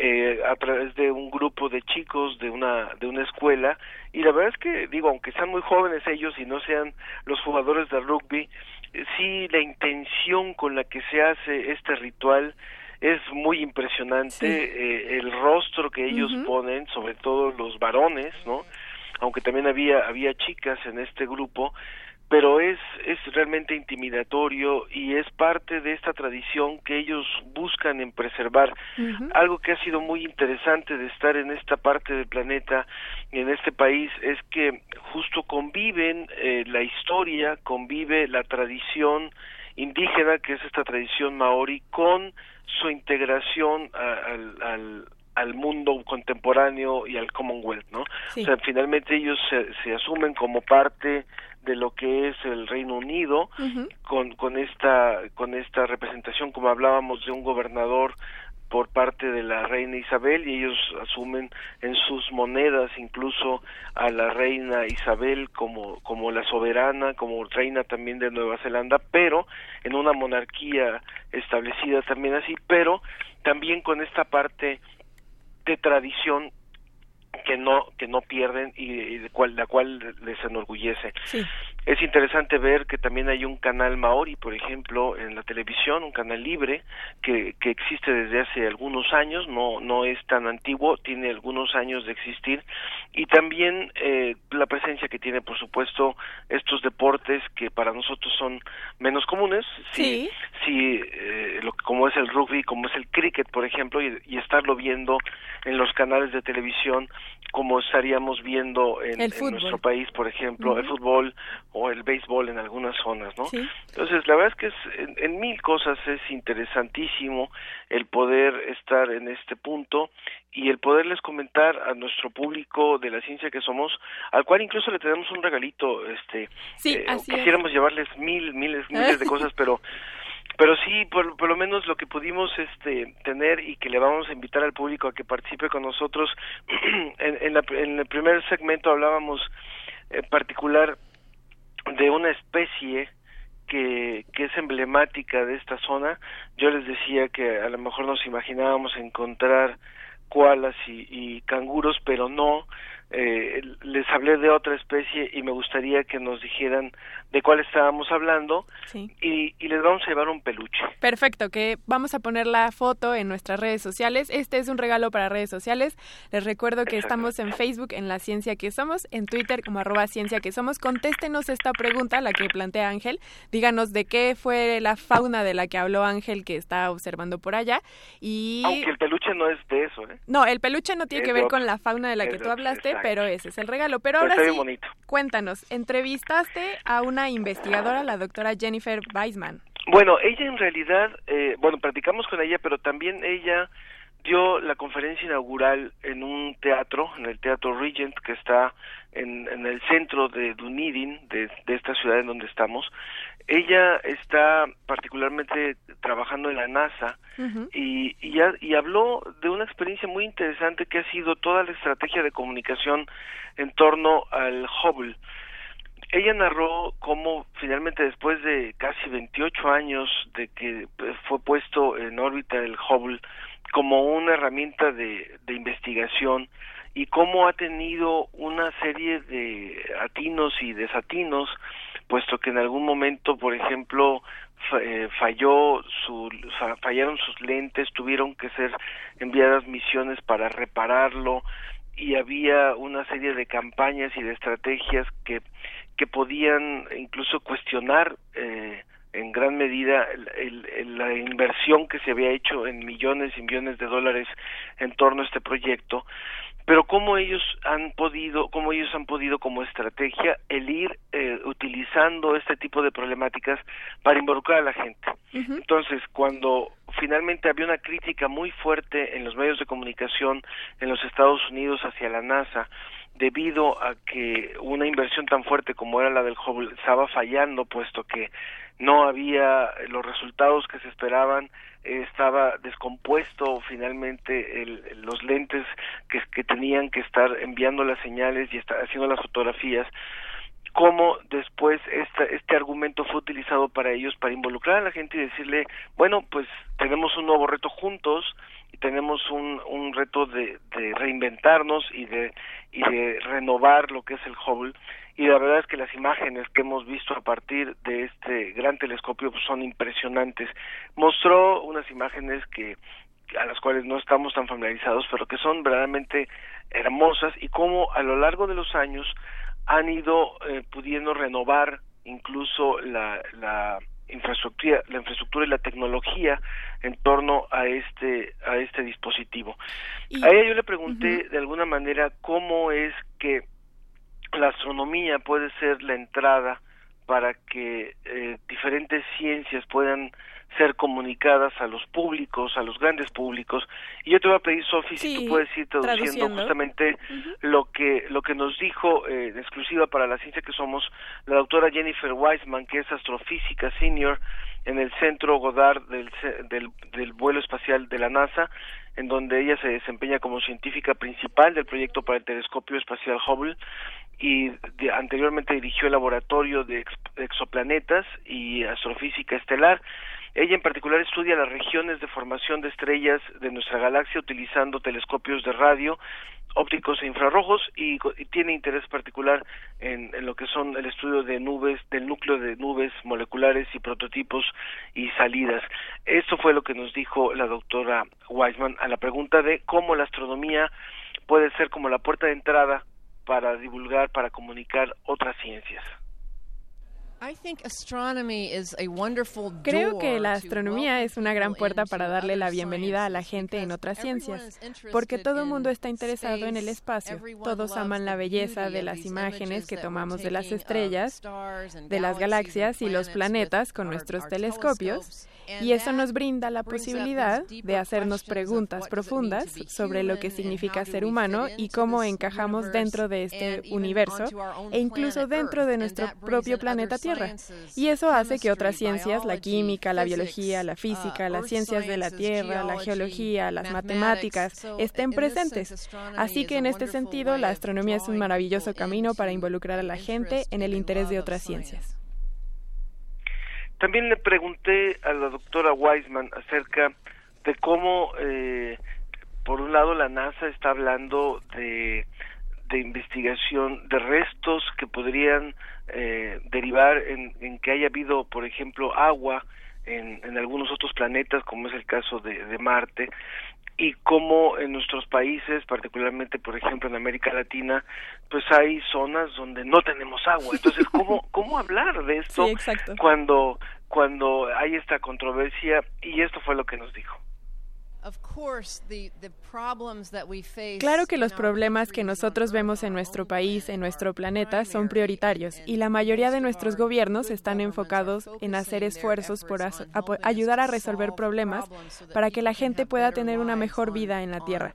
eh, a través de un grupo de chicos de una de una escuela. Y la verdad es que digo aunque sean muy jóvenes ellos y no sean los jugadores de rugby eh, sí la intención con la que se hace este ritual es muy impresionante. Eh, el rostro que ellos ponen sobre todo los varones no aunque también había había chicas en este grupo pero es, es realmente intimidatorio y es parte de esta tradición que ellos buscan en preservar. Algo que ha sido muy interesante de estar en esta parte del planeta, en este país, es que justo conviven eh, la historia, convive la tradición indígena, que es esta tradición maori, con su integración al, al, al mundo contemporáneo y al Commonwealth, ¿no? O sea, finalmente ellos se, se asumen como parte de lo que es el Reino Unido con con esta con esta representación como hablábamos de un gobernador por parte de la reina Isabel y ellos asumen en sus monedas incluso a la reina Isabel como como la soberana, como reina también de Nueva Zelanda, pero en una monarquía establecida también así, pero también con esta parte de tradición que no que no pierden y, de cual, la cual les enorgullece. Es interesante ver que también hay un canal maori, por ejemplo, en la televisión, un canal libre que, que existe desde hace algunos años, no no es tan antiguo, tiene algunos años de existir. Y también eh, la presencia que tiene, por supuesto, estos deportes que para nosotros son menos comunes, sí, sí, eh, lo, como es el rugby, como es el cricket, por ejemplo, y, y estarlo viendo en los canales de televisión como estaríamos viendo en, nuestro país, por ejemplo, el fútbol o el béisbol en algunas zonas, ¿no? Entonces, la verdad es que es, en, mil cosas es interesantísimo el poder estar en este punto y el poderles comentar a nuestro público de la ciencia que somos, al cual incluso le tenemos un regalito, este, sí, eh, quisiéramos llevarles mil, miles, miles de [laughs] cosas, pero pero sí por, por lo menos lo que pudimos este tener y que le vamos a invitar al público a que participe con nosotros [clears throat] en, en, la, en el primer segmento hablábamos en particular de una especie que, que es emblemática de esta zona. Yo les decía que a lo mejor nos imaginábamos encontrar koalas y, y canguros pero no eh, les hablé de otra especie y me gustaría que nos dijeran de cuál estábamos hablando y, y, les vamos a llevar un peluche. Perfecto, que vamos a poner la foto en nuestras redes sociales. Este es un regalo para redes sociales. Les recuerdo que estamos en Facebook en La Ciencia que Somos, en Twitter como arroba Ciencia que Somos. Contéstenos esta pregunta, la que plantea Ángel. Díganos de qué fue la fauna de la que habló Ángel que está observando por allá. Y... Aunque el peluche no es de eso, ¿eh? No, el peluche no tiene que ver con la fauna de la que tú hablaste, pero ese es el regalo. Pero ahora sí, cuéntanos, entrevistaste a una investigadora, la doctora Jennifer Weisman. Bueno, ella en realidad, eh, bueno, platicamos con ella, pero también ella dio la conferencia inaugural en un teatro, en el Teatro Regent, que está en, en el centro de Dunedin, de, de esta ciudad en donde estamos. Ella está particularmente trabajando en la NASA y, y, y, habló de una experiencia muy interesante que ha sido toda la estrategia de comunicación en torno al Hubble. Ella narró cómo finalmente después de casi 28 años de que fue puesto en órbita el Hubble como una herramienta de, de investigación y cómo ha tenido una serie de atinos y desatinos puesto que en algún momento, por ejemplo, eh, falló su, fallaron sus lentes, tuvieron que ser enviadas misiones para repararlo y había una serie de campañas y de estrategias que que podían incluso cuestionar eh, en gran medida la inversión que se había hecho en millones y millones de dólares en torno a este proyecto pero cómo ellos han podido, cómo ellos han podido como estrategia el ir eh, utilizando este tipo de problemáticas para involucrar a la gente. Entonces, cuando finalmente había una crítica muy fuerte en los medios de comunicación en los Estados Unidos hacia la NASA, debido a que una inversión tan fuerte como era la del Hubble estaba fallando, puesto que no había los resultados que se esperaban, estaba descompuesto finalmente el, los lentes que, tenían que estar enviando las señales y estar haciendo las fotografías cómo después este, argumento fue utilizado para ellos para involucrar a la gente y decirle bueno pues tenemos un nuevo reto juntos tenemos un, un reto de, de reinventarnos y de y de renovar lo que es el Hubble y la verdad es que las imágenes que hemos visto a partir de este gran telescopio pues, son impresionantes. Mostró unas imágenes que a las cuales no estamos tan familiarizados, pero que son verdaderamente hermosas y cómo a lo largo de los años han ido eh, pudiendo renovar incluso la, la infraestructura la infraestructura y la tecnología en torno a este a este dispositivo. A ella yo le pregunté de alguna manera cómo es que la astronomía puede ser la entrada para que eh, diferentes ciencias puedan ser comunicadas a los públicos, a los grandes públicos. Y yo te voy a pedir, Sofi, si tú puedes ir traduciendo, justamente lo que lo que nos dijo eh, en exclusiva para la ciencia que somos la doctora Jennifer Weisman, que es astrofísica senior en el Centro Goddard del, del, del vuelo espacial de la NASA, en donde ella se desempeña como científica principal del proyecto para el telescopio espacial Hubble y anteriormente dirigió el laboratorio de exoplanetas y astrofísica estelar. Ella en particular estudia las regiones de formación de estrellas de nuestra galaxia utilizando telescopios de radio, ópticos e infrarrojos y, tiene interés particular en, en, lo que son el estudio de nubes, del núcleo de nubes moleculares y prototipos y salidas. Esto fue lo que nos dijo la doctora Weisman a la pregunta de cómo la astronomía puede ser como la puerta de entrada para divulgar, para comunicar otras ciencias. Creo que la astronomía es una gran puerta para darle la bienvenida a la gente en otras ciencias, porque todo el mundo está interesado en el espacio. Todos aman la belleza de las imágenes que tomamos de las estrellas, de las galaxias y los planetas con nuestros telescopios y eso nos brinda la posibilidad de hacernos preguntas profundas sobre lo que significa ser humano y cómo encajamos dentro de este universo e incluso dentro de nuestro propio planeta Tierra. Y eso hace que otras ciencias, la química, la biología, la física, las ciencias de la Tierra, la geología, las matemáticas, estén presentes. Así que en este sentido, la astronomía es un maravilloso camino para involucrar a la gente en el interés de otras ciencias. También le pregunté a la doctora Weisman acerca de cómo, eh, por un lado, la NASA está hablando de, de investigación de restos que podrían eh, derivar en, en, que haya habido, por ejemplo, agua en, en algunos otros planetas, como es el caso de, de Marte, y cómo en nuestros países, particularmente por ejemplo en América Latina, pues hay zonas donde no tenemos agua. Entonces, [laughs] ¿cómo cómo hablar de esto cuando cuando hay esta controversia? Y esto fue lo que nos dijo. Claro que los problemas que nosotros vemos en nuestro país, en nuestro planeta, son prioritarios y la mayoría de nuestros gobiernos están enfocados en hacer esfuerzos por ayudar a resolver problemas para que la gente pueda tener una mejor vida en la Tierra.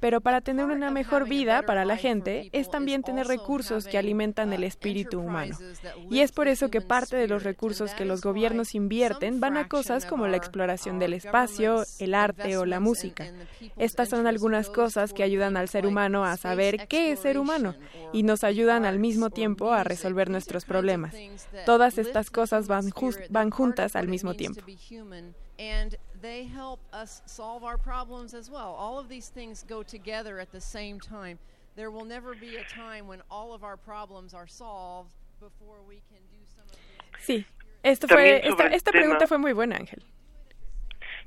Pero para tener una mejor vida para la gente es también tener recursos que alimentan el espíritu humano. Y es por eso que parte de los recursos que los gobiernos invierten van a cosas como la exploración del espacio, el arte o la música. Estas son algunas cosas que ayudan al ser humano a saber qué es ser humano y nos ayudan al mismo tiempo a resolver nuestros problemas. Todas estas cosas van, van juntas al mismo tiempo. they help us solve our problems as well. All of these things go together at the same time. There will never be a time when all of our problems are solved before we can do some of these. Sí, esto fue, esta, esta pregunta fue muy buena, Ángel.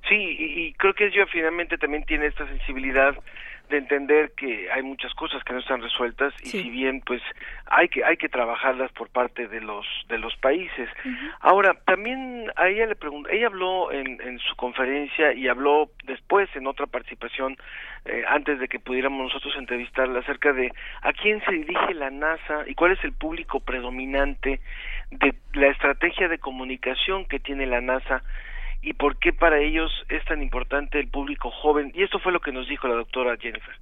Sí, y, y creo que ella finalmente también tiene esta sensibilidad de entender que hay muchas cosas que no están resueltas y si bien pues hay que hay que trabajarlas por parte de los de los países. Ahora también a ella le preguntó ella habló en, en su conferencia y habló después en otra participación eh, antes de que pudiéramos nosotros entrevistarla acerca de a quién se dirige la NASA y cuál es el público predominante de la estrategia de comunicación que tiene la NASA y por qué para ellos es tan importante el público joven. Y esto fue lo que nos dijo la doctora Jennifer.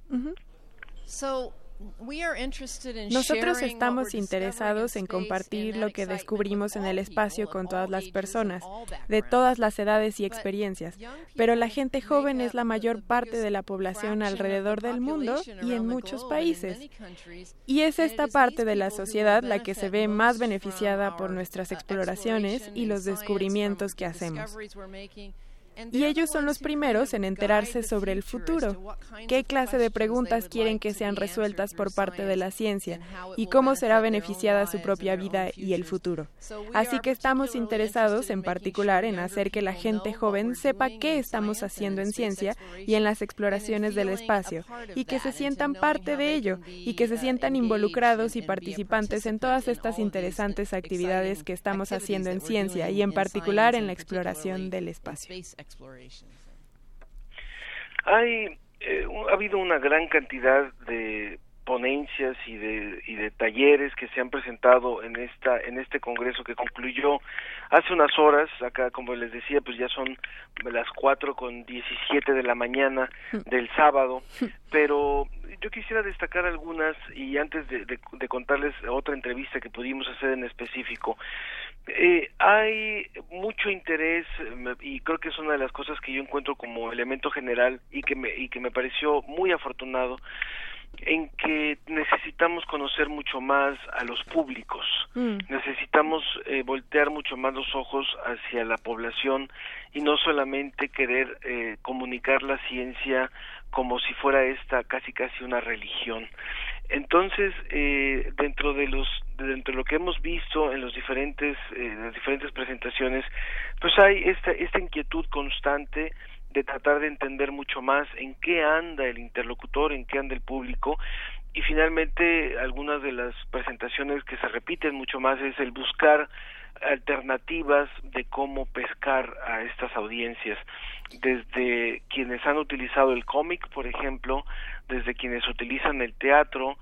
Nosotros estamos interesados en compartir lo que descubrimos en el espacio con todas las personas, de todas las edades y experiencias, pero la gente joven es la mayor parte de la población alrededor del mundo y en muchos países. Y es esta parte de la sociedad la que se ve más beneficiada por nuestras exploraciones y los descubrimientos que hacemos. Y ellos son los primeros en enterarse sobre el futuro. ¿Qué clase de preguntas quieren que sean resueltas por parte de la ciencia? ¿Y cómo será beneficiada su propia vida y el futuro? Así que estamos interesados en particular en hacer que la gente joven sepa qué estamos haciendo en ciencia y en las exploraciones del espacio, y que se sientan parte de ello, y que se sientan involucrados y participantes en todas estas interesantes actividades que estamos haciendo en ciencia y en particular en la exploración del espacio. Hay, eh, ha habido una gran cantidad de ponencias y de, y de talleres que se han presentado en esta en este congreso que concluyó hace unas horas. Acá como les decía pues ya son las cuatro con diecisiete de la mañana del sábado. Pero yo quisiera destacar algunas y antes de, contarles otra entrevista que pudimos hacer en específico eh, hay mucho interés y creo que es una de las cosas que yo encuentro como elemento general y que me y que me pareció muy afortunado en que necesitamos conocer mucho más a los públicos, mm. necesitamos eh, voltear mucho más los ojos hacia la población y no solamente querer eh, comunicar la ciencia como si fuera esta casi casi una religión. Entonces, eh, dentro de los dentro de lo que hemos visto en los diferentes las diferentes presentaciones, pues hay esta esta inquietud constante de tratar de entender mucho más en qué anda el interlocutor, en qué anda el público. Y finalmente algunas de las presentaciones que se repiten mucho más es el buscar alternativas de cómo pescar a estas audiencias, desde quienes han utilizado el cómic, por ejemplo, desde quienes utilizan el teatro,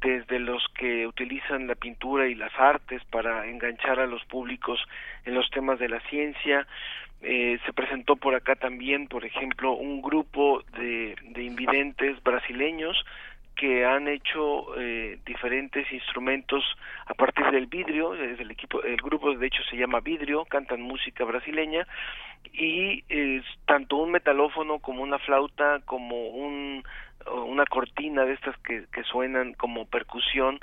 desde los que utilizan la pintura y las artes para enganchar a los públicos en los temas de la ciencia, eh, se presentó por acá también, por ejemplo, un grupo de, de invidentes brasileños que han hecho eh, diferentes instrumentos a partir del vidrio, desde el equipo, el grupo de hecho se llama Vidrio, cantan música brasileña y eh, tanto un metalófono como una flauta como un una cortina de estas que, que suenan como percusión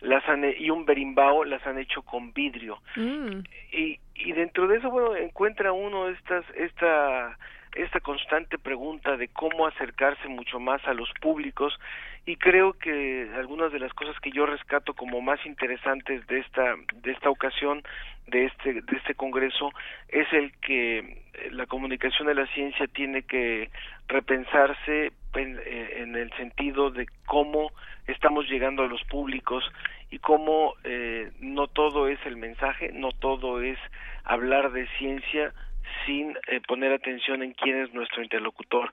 las han y un berimbau las han hecho con vidrio mm. y y dentro de eso bueno encuentra uno estas esta esta constante pregunta de cómo acercarse mucho más a los públicos y creo que algunas de las cosas que yo rescato como más interesantes de esta de esta ocasión de este de este congreso es el que la comunicación de la ciencia tiene que repensarse en, eh, en el sentido de cómo estamos llegando a los públicos y cómo eh, no todo es el mensaje, no todo es hablar de ciencia sin eh, poner atención en quién es nuestro interlocutor.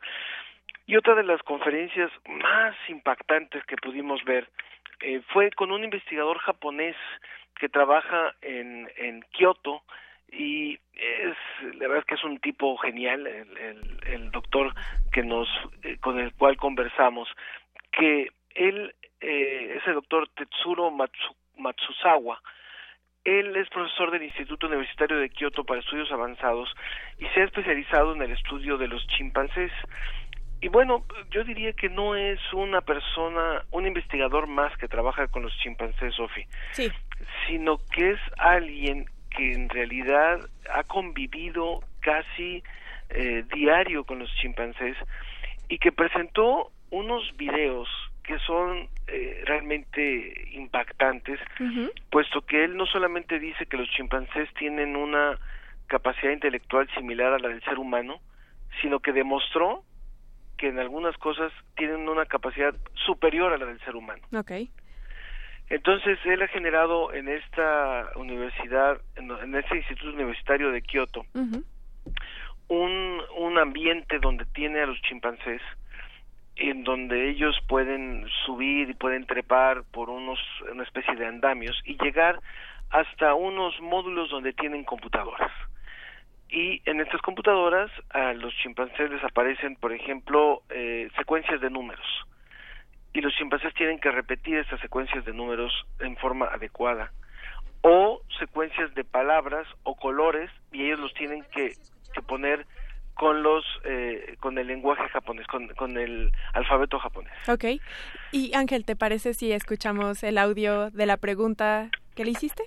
Y otra de las conferencias más impactantes que pudimos ver eh, fue con un investigador japonés que trabaja en, en Kioto y es la verdad es que es un tipo genial el, el, el doctor que nos eh, con el cual conversamos que él eh, es el doctor Tetsuro Matsu, Matsuzawa él es profesor del Instituto Universitario de Kioto para Estudios Avanzados y se ha especializado en el estudio de los chimpancés. Y bueno, yo diría que no es una persona, un investigador más que trabaja con los chimpancés, Sofi, sí. sino que es alguien que en realidad ha convivido casi eh, diario con los chimpancés y que presentó unos videos que son eh, realmente impactantes, puesto que él no solamente dice que los chimpancés tienen una capacidad intelectual similar a la del ser humano, sino que demostró que en algunas cosas tienen una capacidad superior a la del ser humano. Okay. Entonces él ha generado en esta universidad, en, este instituto universitario de Kioto, un, un ambiente donde tiene a los chimpancés, en donde ellos pueden subir y pueden trepar por unos, una especie de andamios y llegar hasta unos módulos donde tienen computadoras. Y en estas computadoras a los chimpancés les aparecen, por ejemplo, eh, secuencias de números y los chimpancés tienen que repetir estas secuencias de números en forma adecuada o secuencias de palabras o colores y ellos los tienen que, poner con los eh, con el lenguaje japonés con, con el alfabeto japonés Ok. y Ángel te parece si escuchamos el audio de la pregunta que le hiciste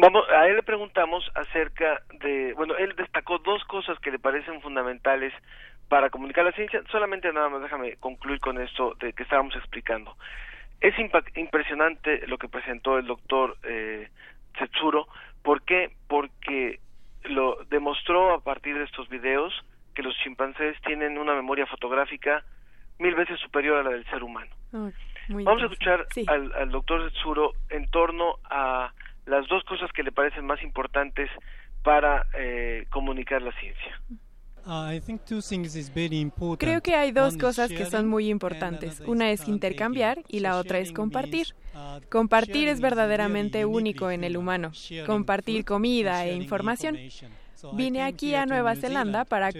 Vamos, a él le preguntamos acerca de, bueno, él destacó dos cosas que le parecen fundamentales para comunicar la ciencia. Solamente nada más déjame concluir con esto de que estábamos explicando. Es impresionante lo que presentó el doctor eh, Tsetsuro. ¿Por qué? Porque lo demostró a partir de estos videos que los chimpancés tienen una memoria fotográfica mil veces superior a la del ser humano. Vamos a escuchar al, al doctor Tsetsuro en torno a las dos cosas que le parecen más importantes para eh, comunicar la ciencia. Creo que hay dos cosas que son muy importantes. Una es intercambiar y la otra es compartir. Uh, Compartir es verdaderamente único en el humano. Compartir comida e información. Vine aquí a Nueva Zelanda para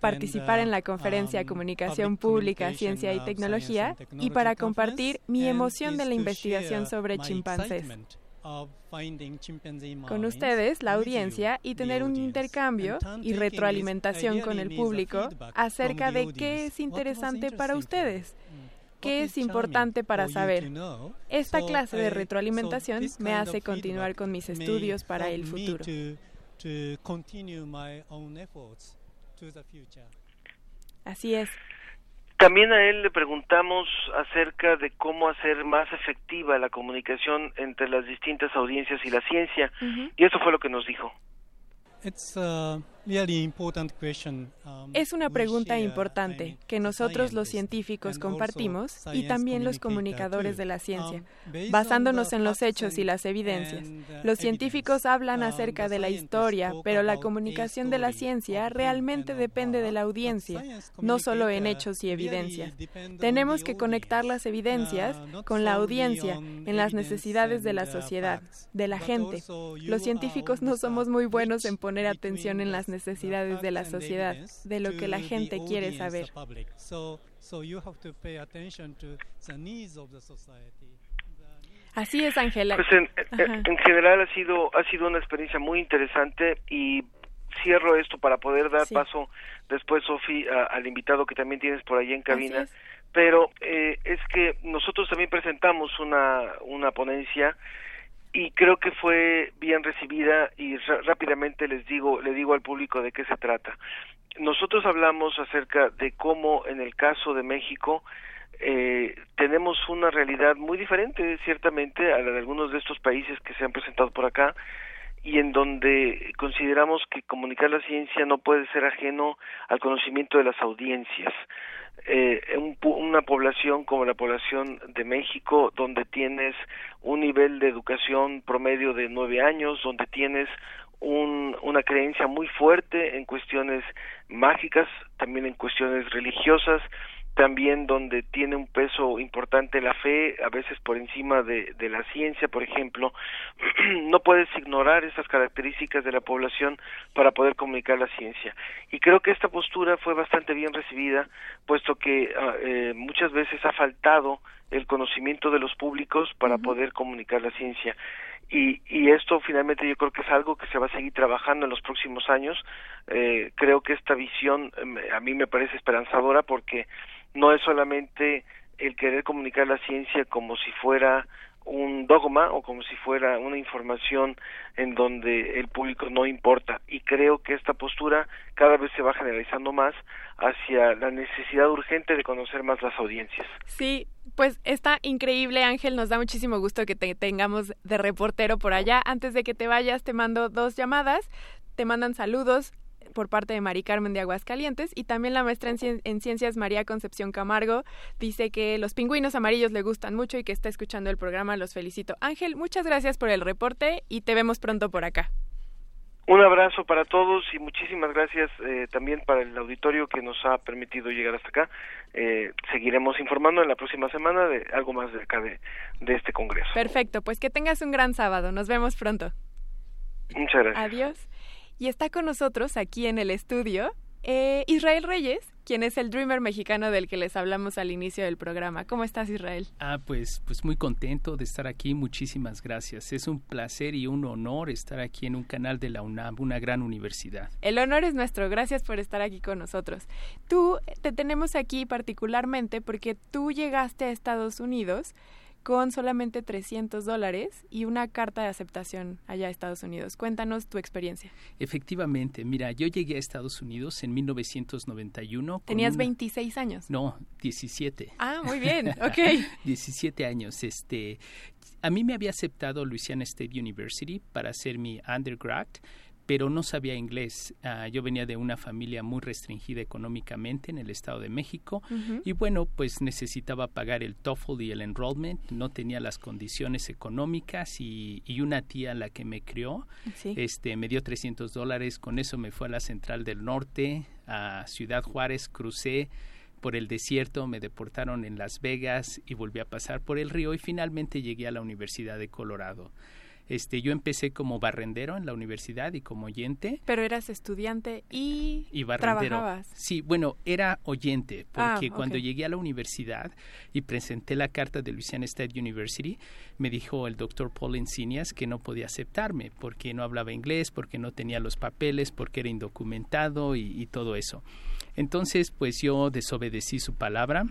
participar en la conferencia um, Comunicación Pública, Ciencia y Tecnología y para compartir mi emoción de la investigación sobre chimpancés con ustedes, la audiencia, y tener un intercambio y retroalimentación con el público acerca de qué es interesante para ustedes, mm. qué es importante para saber. Esta clase de retroalimentación me hace continuar con mis estudios para el futuro. Así es. También a él le preguntamos acerca de cómo hacer más efectiva la comunicación entre las distintas audiencias y la ciencia, y eso fue lo que nos dijo. Um, es una pregunta importante que nosotros los científicos compartimos y también los comunicadores de la ciencia, um, basándonos en los hechos y las evidencias. Uh, los científicos hablan um, acerca de la historia, pero la comunicación de la ciencia realmente depende de la audiencia, no solo en hechos y evidencias. Tenemos que conectar las evidencias uh, con la audiencia en las necesidades de la uh, sociedad, de la gente. Los científicos no somos muy buenos en poner atención en las necesidades de la sociedad, de lo que la gente quiere saber. Así es, Ángela. Pues en, general ha sido ha sido una experiencia muy interesante y cierro esto para poder dar paso después, Sofi, al invitado que también tienes por ahí en cabina. Pero eh, es que nosotros también presentamos una, una ponencia y creo que fue bien recibida y rápidamente les digo le digo al público de qué se trata. Nosotros hablamos acerca de cómo en el caso de México eh, tenemos una realidad muy diferente ciertamente a la de algunos de estos países que se han presentado por acá y en donde consideramos que comunicar la ciencia no puede ser ajeno al conocimiento de las audiencias. Eh, una población como la población de México, donde tienes un nivel de educación promedio de nueve años, donde tienes un, una creencia muy fuerte en cuestiones mágicas, también en cuestiones religiosas, también donde tiene un peso importante la fe, a veces por encima de, de la ciencia, por ejemplo, [clears throat] no puedes ignorar esas características de la población para poder comunicar la ciencia. Y creo que esta postura fue bastante bien recibida, puesto que ah, eh, muchas veces ha faltado el conocimiento de los públicos para poder comunicar la ciencia. Y, y esto finalmente yo creo que es algo que se va a seguir trabajando en los próximos años. Eh, creo que esta visión em, a mí me parece esperanzadora porque no es solamente el querer comunicar la ciencia como si fuera un dogma o como si fuera una información en donde el público no importa y creo que esta postura cada vez se va generalizando más hacia la necesidad urgente de conocer más las audiencias. Sí, pues está increíble Ángel, nos da muchísimo gusto que te tengamos de reportero por allá. Antes de que te vayas te mando dos llamadas, te mandan saludos por parte de Mari Carmen de Aguascalientes y también la maestra en, ciencias María Concepción Camargo dice que los pingüinos amarillos le gustan mucho y que está escuchando el programa. Los felicito. Ángel, muchas gracias por el reporte y te vemos pronto por acá. Un abrazo para todos y muchísimas gracias eh, también para el auditorio que nos ha permitido llegar hasta acá. Eh, seguiremos informando en la próxima semana de algo más de acá de, de este congreso. Perfecto, pues que tengas un gran sábado. Nos vemos pronto. Muchas gracias. Adiós. Y está con nosotros aquí en el estudio eh, Israel Reyes, quien es el Dreamer mexicano del que les hablamos al inicio del programa. ¿Cómo estás, Israel? Ah, pues, pues muy contento de estar aquí. Muchísimas gracias. Es un placer y un honor estar aquí en un canal de la UNAM, una gran universidad. El honor es nuestro. Gracias por estar aquí con nosotros. Tú te tenemos aquí particularmente porque tú llegaste a Estados Unidos con solamente 300 dólares y una carta de aceptación allá a Estados Unidos. Cuéntanos tu experiencia. Efectivamente, mira, yo llegué a Estados Unidos en 1991. ¿Tenías 26 años? No, 17. Ah, muy bien, [laughs] ok. 17 años. Este, a mí me había aceptado Louisiana State University para hacer mi undergrad pero no sabía inglés. Ah, yo venía de una familia muy restringida económicamente en el Estado de México y bueno, pues necesitaba pagar el TOEFL y el enrollment, no tenía las condiciones económicas y, una tía la que me crió este, me dio 300 dólares, con eso me fue a la Central del Norte, a Ciudad Juárez, crucé por el desierto, me deportaron en Las Vegas y volví a pasar por el río y finalmente llegué a la Universidad de Colorado. Este, yo empecé como barrendero en la universidad y como oyente. Pero eras estudiante y, y barrendero. Trabajabas. Sí, bueno, era oyente, ah, porque cuando llegué a la universidad y presenté la carta de Louisiana State University, me dijo el doctor Paul Encinias que no podía aceptarme porque no hablaba inglés, porque no tenía los papeles, porque era indocumentado y, y todo eso. Entonces, pues yo desobedecí su palabra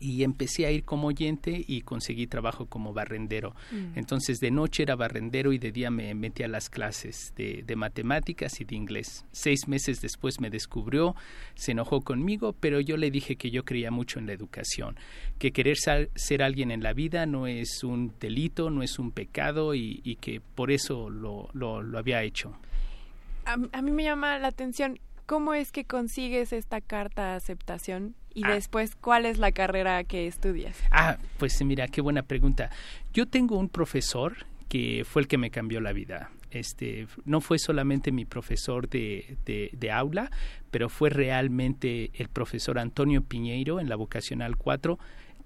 y empecé a ir como oyente y conseguí trabajo como barrendero. Mm. Entonces de noche era barrendero y de día me metí a las clases de, de, matemáticas y de inglés. Seis meses después me descubrió, se enojó conmigo, pero yo le dije que yo creía mucho en la educación, que querer ser, alguien en la vida no es un delito, no es un pecado y, y que por eso lo, lo, lo había hecho. A, a mí me llama la atención, ¿cómo es que consigues esta carta de aceptación y ah. después, ¿cuál es la carrera que estudias? Ah, pues mira, qué buena pregunta. Yo tengo un profesor que fue el que me cambió la vida. Este, no fue solamente mi profesor de, de, de, aula, pero fue realmente el profesor Antonio Piñeiro en la vocacional 4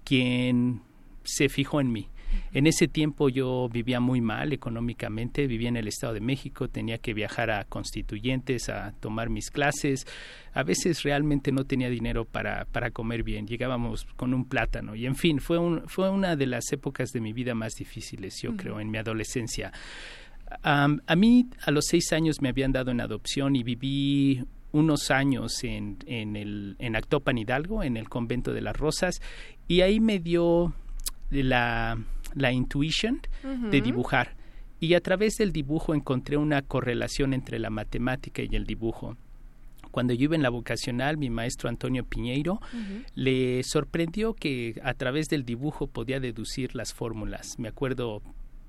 quien se fijó en mí. En ese tiempo yo vivía muy mal económicamente, vivía en el Estado de México, tenía que viajar a constituyentes a tomar mis clases, a veces realmente no tenía dinero para, para comer bien, llegábamos con un plátano. Y en fin, fue, un, fue una de las épocas de mi vida más difíciles, yo creo, en mi adolescencia. a mí a los seis años me habían dado en adopción y viví unos años en, en, el, en Actopan Hidalgo, en el convento de las Rosas, y ahí me dio la, la intuition de dibujar. Y a través del dibujo encontré una correlación entre la matemática y el dibujo. Cuando yo iba en la vocacional, mi maestro Antonio Piñeiro le sorprendió que a través del dibujo podía deducir las fórmulas. Me acuerdo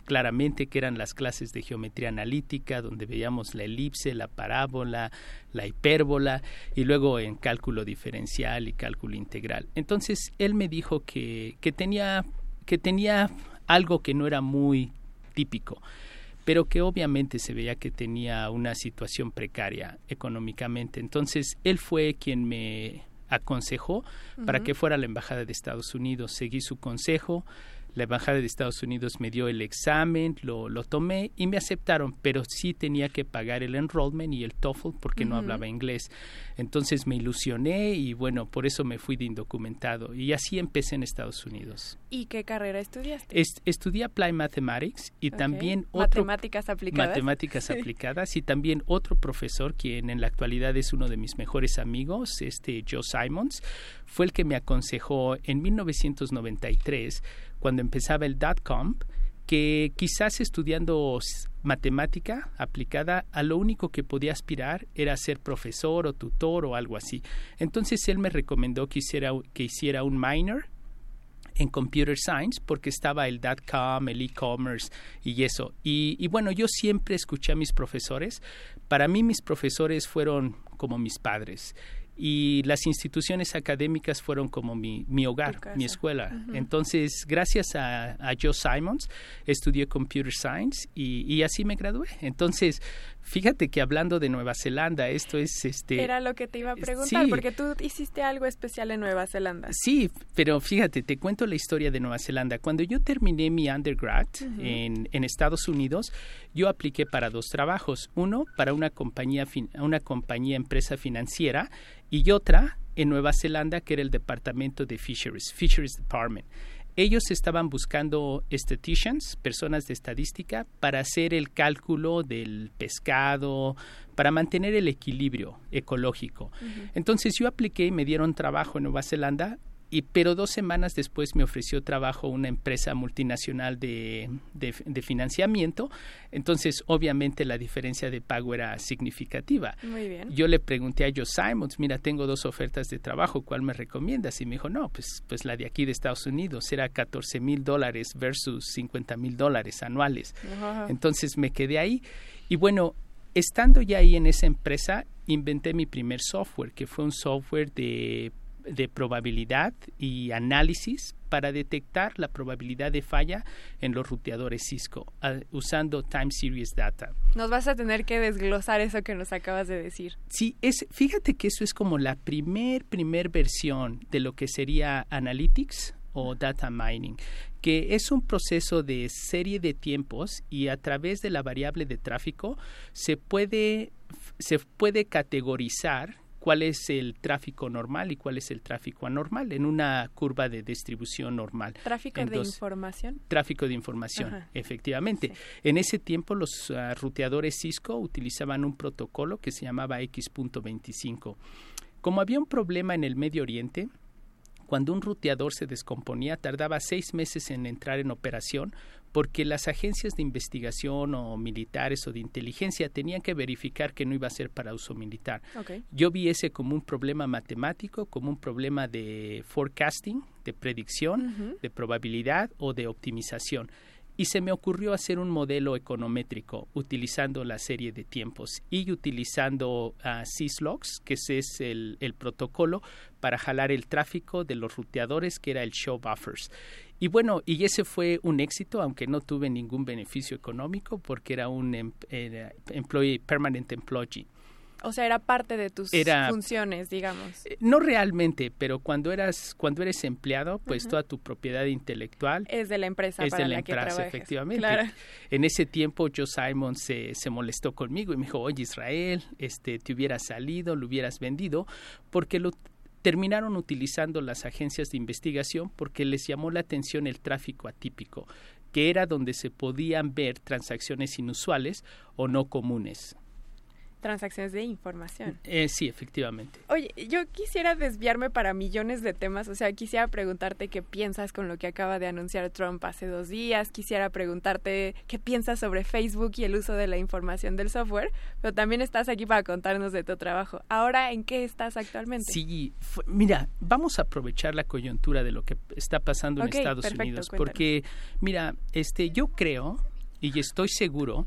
claramente que eran las clases de geometría analítica, donde veíamos la elipse, la parábola, la hipérbola y luego en cálculo diferencial y cálculo integral. Entonces él me dijo que, que tenía que tenía algo que no era muy típico, pero que obviamente se veía que tenía una situación precaria económicamente. Entonces, él fue quien me aconsejó para que fuera a la Embajada de Estados Unidos. Seguí su consejo, la Embajada de Estados Unidos me dio el examen, lo, lo tomé y me aceptaron, pero sí tenía que pagar el enrollment y el TOEFL porque no hablaba inglés. Entonces me ilusioné y bueno, por eso me fui de indocumentado y así empecé en Estados Unidos. ¿Y qué carrera estudiaste? estudié Applied Mathematics y también otro... Matemáticas aplicadas. Matemáticas [laughs] aplicadas y también otro profesor quien en la actualidad es uno de mis mejores amigos, este Joe Simons, fue el que me aconsejó en 1993 cuando empezaba el dot-com, que quizás estudiando matemática aplicada a lo único que podía aspirar era ser profesor o tutor o algo así. Entonces él me recomendó que hiciera, que hiciera un minor en computer science porque estaba el .com, el e-commerce y eso. Y, y, bueno, yo siempre escuché a mis profesores. Para mí mis profesores fueron como mis padres y las instituciones académicas fueron como mi, mi hogar, mi escuela. Entonces, gracias a, a, Joe Simons, estudié Computer Science y, y, así me gradué. Entonces, fíjate que hablando de Nueva Zelanda, esto es este... Era lo que te iba a preguntar, porque tú hiciste algo especial en Nueva Zelanda. Sí, pero fíjate, te cuento la historia de Nueva Zelanda. Cuando yo terminé mi undergrad en, en, Estados Unidos, yo apliqué para dos trabajos. Uno, para una compañía, una compañía empresa financiera y otra en Nueva Zelanda, que era el departamento de Fisheries, Fisheries Department. Ellos estaban buscando statisticians, personas de estadística, para hacer el cálculo del pescado, para mantener el equilibrio ecológico. Uh -huh. Entonces yo apliqué y me dieron trabajo en Nueva Zelanda y, pero dos semanas después me ofreció trabajo una empresa multinacional de, de, de, financiamiento. Entonces, obviamente, la diferencia de pago era significativa. Muy bien. Yo le pregunté a Joe Simons, mira, tengo dos ofertas de trabajo, ¿cuál me recomiendas? Y me dijo, no, pues, pues la de aquí de Estados Unidos era 14 mil dólares versus 50 mil dólares anuales. Uh -huh. Entonces me quedé ahí. Y bueno, estando ya ahí en esa empresa, inventé mi primer software, que fue un software de de probabilidad y análisis para detectar la probabilidad de falla en los ruteadores Cisco uh, usando time series data. Nos vas a tener que desglosar eso que nos acabas de decir. Sí, es fíjate que eso es como la primer primer versión de lo que sería analytics o data mining, que es un proceso de serie de tiempos y a través de la variable de tráfico se puede se puede categorizar cuál es el tráfico normal y cuál es el tráfico anormal en una curva de distribución normal. ¿Tráfico Entonces, de información? Tráfico de información, Ajá. efectivamente. Sí. En ese tiempo los uh, ruteadores Cisco utilizaban un protocolo que se llamaba X.25. Como había un problema en el Medio Oriente, cuando un ruteador se descomponía, tardaba seis meses en entrar en operación porque las agencias de investigación o militares o de inteligencia tenían que verificar que no iba a ser para uso militar. Okay. Yo vi ese como un problema matemático, como un problema de forecasting, de predicción, uh -huh. de probabilidad o de optimización y se me ocurrió hacer un modelo econométrico utilizando la serie de tiempos y utilizando uh, syslogs, que ese es el, el, protocolo para jalar el tráfico de los ruteadores, que era el show buffers. Y bueno, y ese fue un éxito, aunque no tuve ningún beneficio económico porque era un em, era employee, permanent employee. O sea, era parte de tus era, funciones, digamos. Eh, no realmente, pero cuando eras cuando eres empleado, pues uh -huh. toda tu propiedad intelectual es de la empresa es para de la, la empresa, efectivamente. Claro. En ese tiempo Joe Simon se, se molestó conmigo y me dijo, "Oye, Israel, este te hubieras salido, lo hubieras vendido", porque lo terminaron utilizando las agencias de investigación porque les llamó la atención el tráfico atípico, que era donde se podían ver transacciones inusuales o no comunes transacciones de información. Eh, sí, efectivamente. Oye, yo quisiera desviarme para millones de temas, o sea, quisiera preguntarte qué piensas con lo que acaba de anunciar Trump hace dos días, quisiera preguntarte qué piensas sobre Facebook y el uso de la información del software, pero también estás aquí para contarnos de tu trabajo. Ahora, ¿en qué estás actualmente? Sí, mira, vamos a aprovechar la coyuntura de lo que está pasando en Estados perfecto, Unidos, porque, mira, este, yo creo y estoy seguro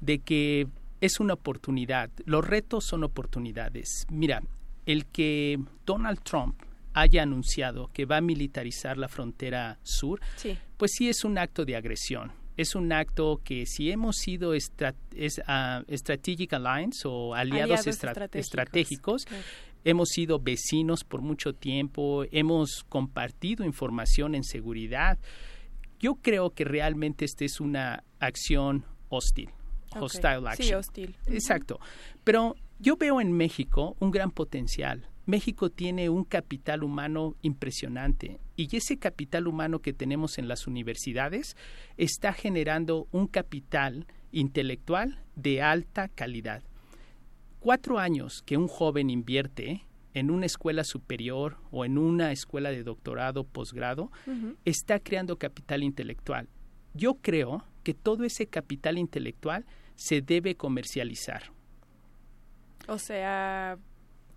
de que es una oportunidad. Los retos son oportunidades. Mira, el que Donald Trump haya anunciado que va a militarizar la frontera sur, sí. pues sí es un acto de agresión. Es un acto que si hemos sido estra es, uh, strategic alliance o aliados, aliados estra estratégicos, hemos sido vecinos por mucho tiempo, hemos compartido información en seguridad. Yo creo que realmente esta es una acción hostil hostile action. Sí, hostil. Exacto. Pero yo veo en México un gran potencial. México tiene un capital humano impresionante y ese capital humano que tenemos en las universidades está generando un capital intelectual de alta calidad. Cuatro años que un joven invierte en una escuela superior o en una escuela de doctorado, posgrado, uh -huh. está creando capital intelectual. Yo creo que todo ese capital intelectual se debe comercializar. O sea,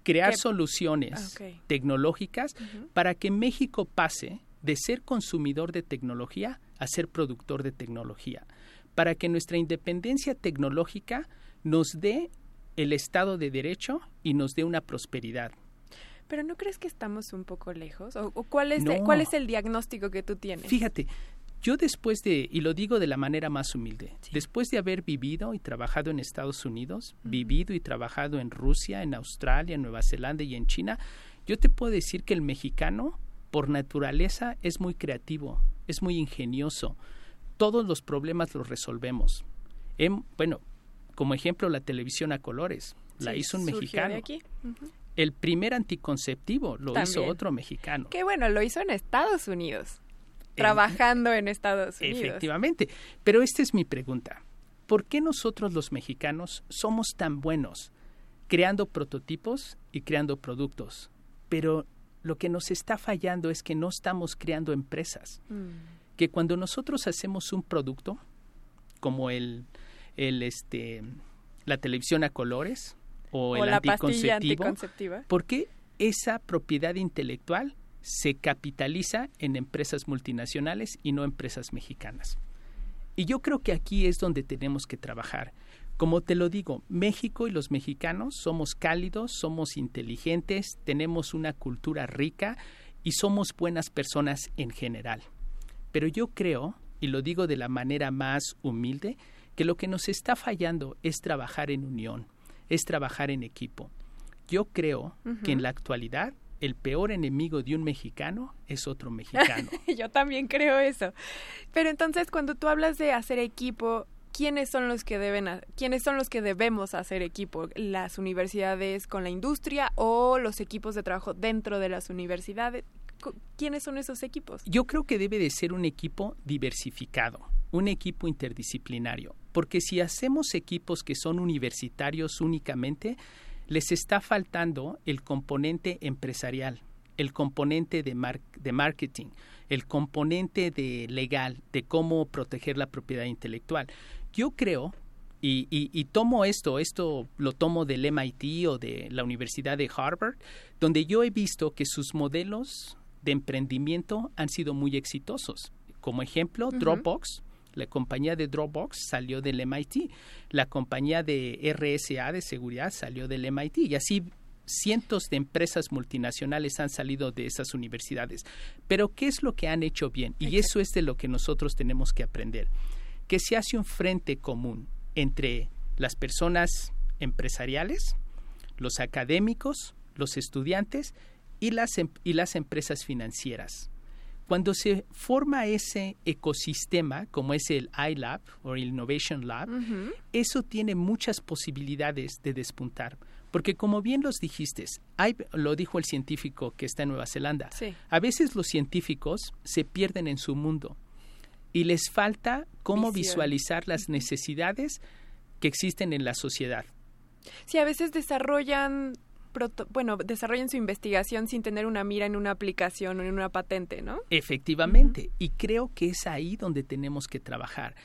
crear soluciones Ah, okay. tecnológicas uh -huh. para que México pase de ser consumidor de tecnología a ser productor de tecnología, para que nuestra independencia tecnológica nos dé el Estado de Derecho y nos dé una prosperidad. Pero ¿no crees que estamos un poco lejos? ¿O, cuál, es el, cuál es el diagnóstico que tú tienes? Fíjate, yo después de, y lo digo de la manera más humilde, después de haber vivido y trabajado en Estados Unidos, vivido y trabajado en Rusia, en Australia, en Nueva Zelanda y en China, yo te puedo decir que el mexicano, por naturaleza, es muy creativo, es muy ingenioso. Todos los problemas los resolvemos. bueno, como ejemplo, la televisión a colores. La hizo un mexicano. aquí. El primer anticonceptivo lo hizo otro mexicano. Qué bueno, lo hizo en Estados Unidos. Trabajando en Estados Unidos. Efectivamente. Pero esta es mi pregunta. ¿Por qué nosotros los mexicanos somos tan buenos creando prototipos y creando productos? Pero lo que nos está fallando es que no estamos creando empresas. Mm. Que cuando nosotros hacemos un producto, como el, el este, la televisión a colores, o, el la anticonceptivo, anticonceptiva. porque esa propiedad intelectual se capitaliza en empresas multinacionales y no empresas mexicanas. Y yo creo que aquí es donde tenemos que trabajar. Como te lo digo, México y los mexicanos somos cálidos, somos inteligentes, tenemos una cultura rica y somos buenas personas en general. Pero yo creo, y lo digo de la manera más humilde, que lo que nos está fallando es trabajar en unión, es trabajar en equipo. Yo creo que en la actualidad el peor enemigo de un mexicano es otro mexicano. [laughs] Yo también creo eso. Pero entonces cuando tú hablas de hacer equipo, ¿quiénes son los que deben quiénes son los que debemos hacer equipo? ¿Las universidades con la industria o los equipos de trabajo dentro de las universidades? ¿Quiénes son esos equipos? Yo creo que debe de ser un equipo diversificado, un equipo interdisciplinario porque si hacemos equipos que son universitarios únicamente, les está faltando el componente empresarial, el componente de, de marketing, el componente de legal, de cómo proteger la propiedad intelectual. Yo creo, y, y, tomo esto, esto lo tomo del MIT o de la Universidad de Harvard, donde yo he visto que sus modelos de emprendimiento han sido muy exitosos. Como ejemplo, Dropbox la compañía de Dropbox salió del MIT, la compañía de RSA de seguridad salió del MIT y así cientos de empresas multinacionales han salido de esas universidades. Pero ¿qué es lo que han hecho bien? Y eso es de lo que nosotros tenemos que aprender. Que se hace un frente común entre las personas empresariales, los académicos, los estudiantes y las, em, y las empresas financieras. Cuando se forma ese ecosistema, como es el iLab o el Innovation Lab, eso tiene muchas posibilidades de despuntar. Porque como bien los dijiste, lo dijo el científico que está en Nueva Zelanda, a veces los científicos se pierden en su mundo y les falta cómo visualizar las necesidades que existen en la sociedad. Sí, a veces desarrollan bueno, desarrollen su investigación sin tener una mira en una aplicación o en una patente, ¿no? Efectivamente, y creo que es ahí donde tenemos que trabajar.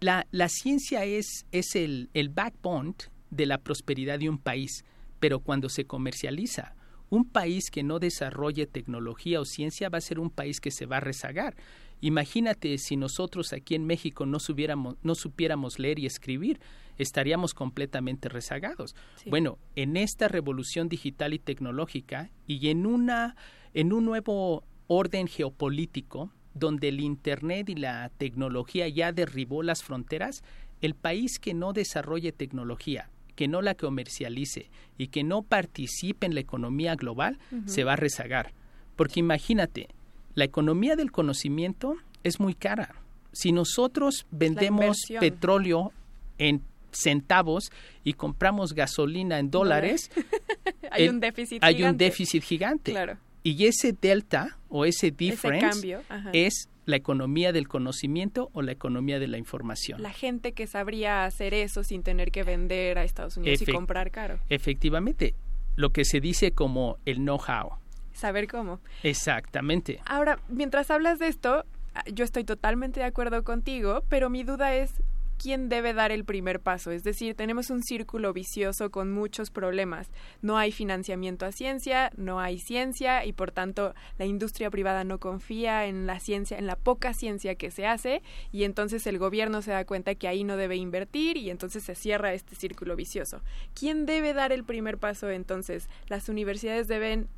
La, la ciencia es, es el, el backbone de la prosperidad de un país, pero cuando se comercializa, un país que no desarrolle tecnología o ciencia va a ser un país que se va a rezagar. Imagínate si nosotros aquí en México no, supiéramos, no supiéramos leer y escribir, estaríamos completamente rezagados. Bueno, en esta revolución digital y tecnológica y en una en un nuevo orden geopolítico donde el internet y la tecnología ya derribó las fronteras, el país que no desarrolle tecnología, que no la comercialice y que no participe en la economía global, se va a rezagar. Porque imagínate, la economía del conocimiento es muy cara. Si nosotros vendemos petróleo en centavos y compramos gasolina en dólares, [laughs] hay un déficit hay gigante. un déficit gigante. Y ese delta o ese difference es la economía del conocimiento o la economía de la información. La gente que sabría hacer eso sin tener que vender a Estados Unidos y comprar caro. Efectivamente, lo que se dice como el know-how. Saber cómo. Exactamente. Ahora, mientras hablas de esto, yo estoy totalmente de acuerdo contigo, pero mi duda es, quién debe dar el primer paso. Es decir, tenemos un círculo vicioso con muchos problemas. No hay financiamiento a ciencia, no hay ciencia y por tanto la industria privada no confía en la ciencia, en la poca ciencia que se hace y entonces el gobierno se da cuenta que ahí no debe invertir y entonces se cierra este círculo vicioso. ¿Quién debe dar el primer paso entonces? Las universidades deben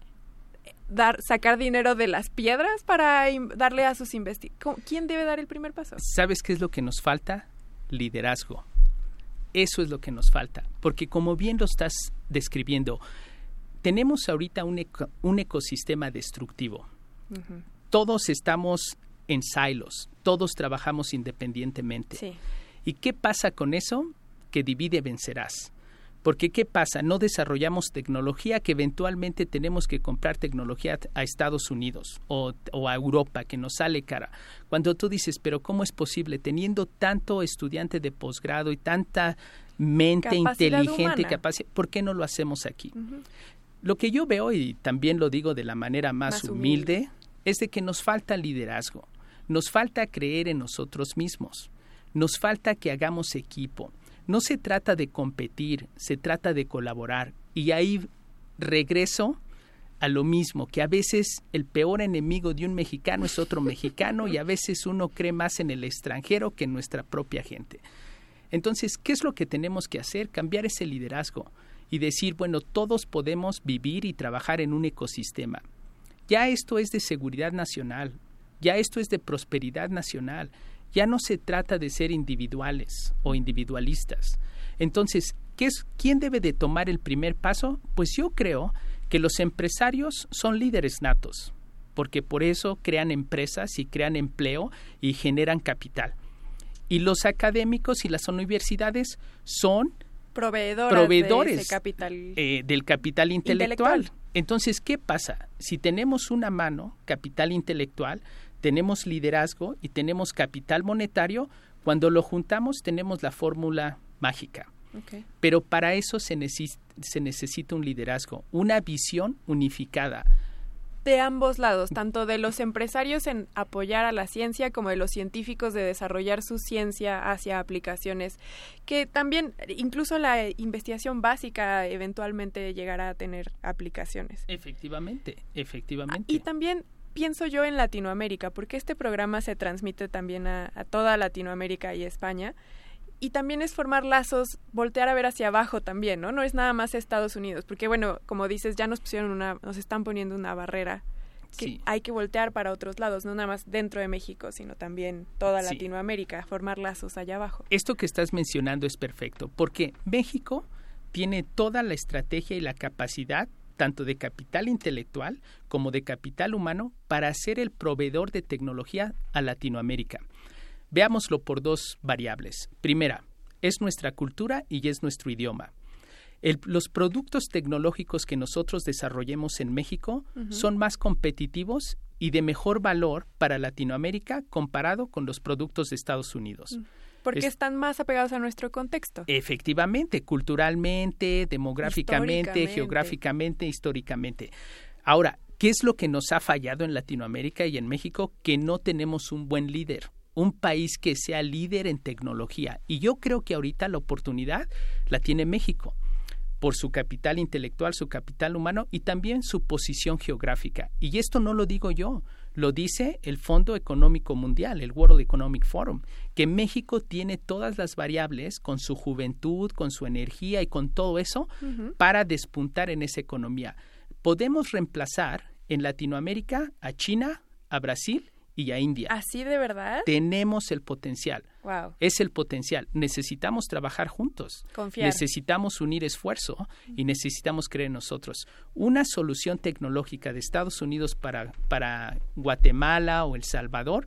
dar sacar dinero de las piedras para darle a sus investigadores. ¿Quién debe dar el primer paso? ¿Sabes qué es lo que nos falta? Liderazgo. Eso es lo que nos falta, porque como bien lo estás describiendo, tenemos ahorita un, un ecosistema destructivo. Todos estamos en silos, todos trabajamos independientemente. ¿Y qué pasa con eso? Que divide vencerás. Porque ¿qué pasa? No desarrollamos tecnología que eventualmente tenemos que comprar tecnología a Estados Unidos o, a Europa, que nos sale cara. Cuando tú dices, pero ¿cómo es posible teniendo tanto estudiante de posgrado y tanta mente inteligente y capacidad, ¿por qué no lo hacemos aquí? Lo que yo veo, y también lo digo de la manera más, humilde, es de que nos falta liderazgo, nos falta creer en nosotros mismos, nos falta que hagamos equipo no se trata de competir, se trata de colaborar. Y ahí regreso a lo mismo, que a veces el peor enemigo de un mexicano es otro mexicano y a veces uno cree más en el extranjero que en nuestra propia gente. Entonces, ¿qué es lo que tenemos que hacer? Cambiar ese liderazgo y decir, bueno, todos podemos vivir y trabajar en un ecosistema. Ya esto es de seguridad nacional, ya esto es de prosperidad nacional, ya no se trata de ser individuales o individualistas. Entonces, ¿qué es, ¿quién debe de tomar el primer paso? Pues yo creo que los empresarios son líderes natos, porque por eso crean empresas y crean empleo y generan capital. Y los académicos y las universidades son proveedores capital. Eh, del capital intelectual. Entonces, ¿qué pasa? Si tenemos una mano, capital intelectual, tenemos liderazgo y tenemos capital monetario, cuando lo juntamos tenemos la fórmula mágica. Pero para eso se, se necesita un liderazgo, una visión unificada. De ambos lados, tanto de los empresarios en apoyar a la ciencia como de los científicos de desarrollar su ciencia hacia aplicaciones, que también incluso la investigación básica eventualmente llegará a tener aplicaciones. Efectivamente, efectivamente. y también pienso yo en Latinoamérica, porque este programa se transmite también a, toda Latinoamérica y España. Y también es formar lazos, voltear a ver hacia abajo también, ¿no? No es nada más Estados Unidos, porque bueno, como dices, ya nos pusieron una, nos están poniendo una barrera que hay que voltear para otros lados, no nada más dentro de México, sino también toda Latinoamérica, formar lazos allá abajo. Esto que estás mencionando es perfecto, porque México tiene toda la estrategia y la capacidad tanto de capital intelectual como de capital humano para ser el proveedor de tecnología a Latinoamérica. Veámoslo por dos variables. Primera, es nuestra cultura y es nuestro idioma. los productos tecnológicos que nosotros desarrollemos en México son más competitivos y de mejor valor para Latinoamérica comparado con los productos de Estados Unidos. Porque están más apegados a nuestro contexto. Efectivamente, culturalmente, demográficamente, geográficamente, históricamente. Ahora, ¿qué es lo que nos ha fallado en Latinoamérica y en México? Que no tenemos un buen líder un país que sea líder en tecnología. Y yo creo que ahorita la oportunidad la tiene México por su capital intelectual, su capital humano y también su posición geográfica. Y esto no lo digo yo, lo dice el Fondo Económico Mundial, el World Economic Forum, que México tiene todas las variables con su juventud, con su energía y con todo eso para despuntar en esa economía. Podemos reemplazar en Latinoamérica a China, a Brasil y a India. ¿Así de verdad? Tenemos el potencial. Wow. Es el potencial. Necesitamos trabajar juntos. Confiar. Necesitamos unir esfuerzo y necesitamos creer en nosotros. Una solución tecnológica de Estados Unidos para, para Guatemala o El Salvador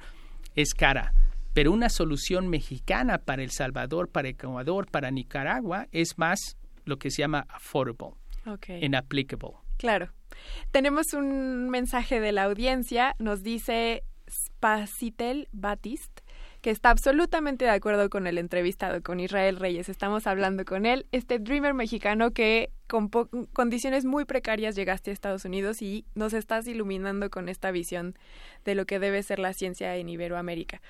es cara. Pero una solución mexicana para El Salvador, para Ecuador, para Nicaragua es más lo que se llama affordable, okay. inapplicable. Claro. Tenemos un mensaje de la audiencia. Nos dice Spacitel Batist, que está absolutamente de acuerdo con el entrevistado, con Israel Reyes. Estamos hablando con él, este dreamer mexicano que con condiciones muy precarias llegaste a Estados Unidos y nos estás iluminando con esta visión de lo que debe ser la ciencia en Iberoamérica.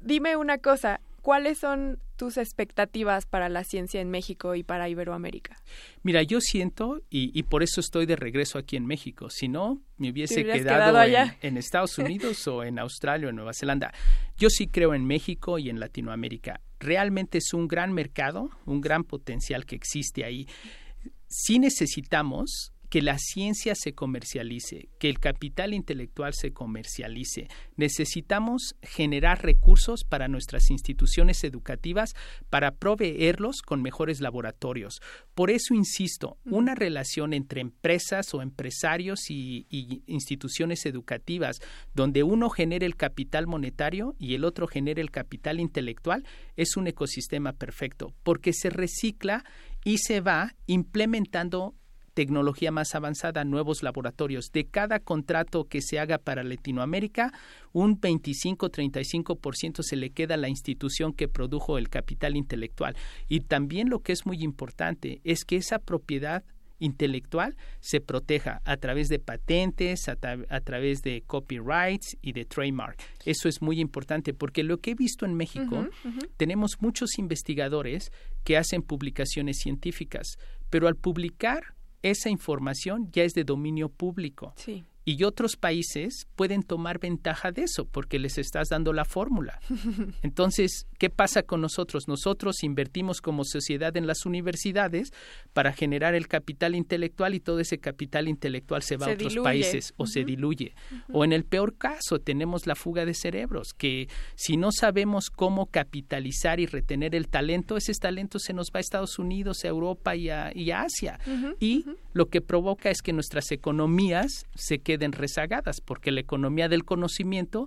Dime una cosa, ¿cuáles son tus expectativas para la ciencia en México y para Iberoamérica? Mira, yo siento, y, y por eso estoy de regreso aquí en México, si no, me hubiese quedado allá. En, en Estados [laughs] Unidos o en Australia o en Nueva Zelanda. Yo sí creo en México y en Latinoamérica. Realmente es un gran mercado, un gran potencial que existe ahí. Sí necesitamos que la ciencia se comercialice, que el capital intelectual se comercialice. Necesitamos generar recursos para nuestras instituciones educativas para proveerlos con mejores laboratorios. Por eso insisto, una relación entre empresas o empresarios y, y instituciones educativas donde uno genere el capital monetario y el otro genere el capital intelectual es un ecosistema perfecto porque se recicla y se va implementando tecnología más avanzada, nuevos laboratorios. De cada contrato que se haga para Latinoamérica, un 25-35% se le queda a la institución que produjo el capital intelectual. Y también lo que es muy importante es que esa propiedad intelectual se proteja a través de patentes, a, tra a, través de copyrights y de trademark. Eso es muy importante porque lo que he visto en México, uh -huh, uh -huh. tenemos muchos investigadores que hacen publicaciones científicas, pero al publicar esa información ya es de dominio público. Sí. Y otros países pueden tomar ventaja de eso porque les estás dando la fórmula. [laughs] Entonces, ¿qué pasa con nosotros? Nosotros invertimos como sociedad en las universidades para generar el capital intelectual y todo ese capital intelectual se va se a otros diluye. países o uh -huh. se diluye. Uh -huh. O en el peor caso, tenemos la fuga de cerebros, que si no sabemos cómo capitalizar y retener el talento, ese talento se nos va a Estados Unidos, a Europa y a, y a Asia. Uh -huh. Y lo que provoca es que nuestras economías se queden rezagadas, porque la economía del conocimiento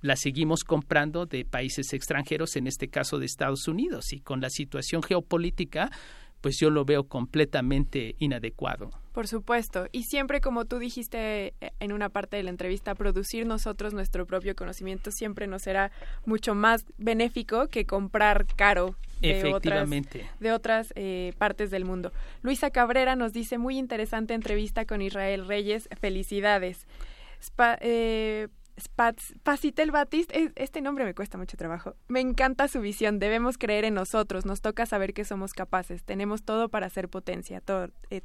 la seguimos comprando de países extranjeros, en este caso de Estados Unidos, y con la situación geopolítica, pues yo lo veo completamente inadecuado. Por supuesto, y siempre como tú dijiste eh, en una parte de la entrevista, producir nosotros nuestro propio conocimiento siempre nos será mucho más benéfico que comprar caro de otras, de otras eh, partes del mundo. Luisa Cabrera nos dice muy interesante entrevista con Israel Reyes, felicidades. Spa, eh, Pacitel Batist, este nombre me cuesta mucho trabajo. Me encanta su visión, debemos creer en nosotros, nos toca saber que somos capaces, tenemos todo para hacer potencia, todo. Eh.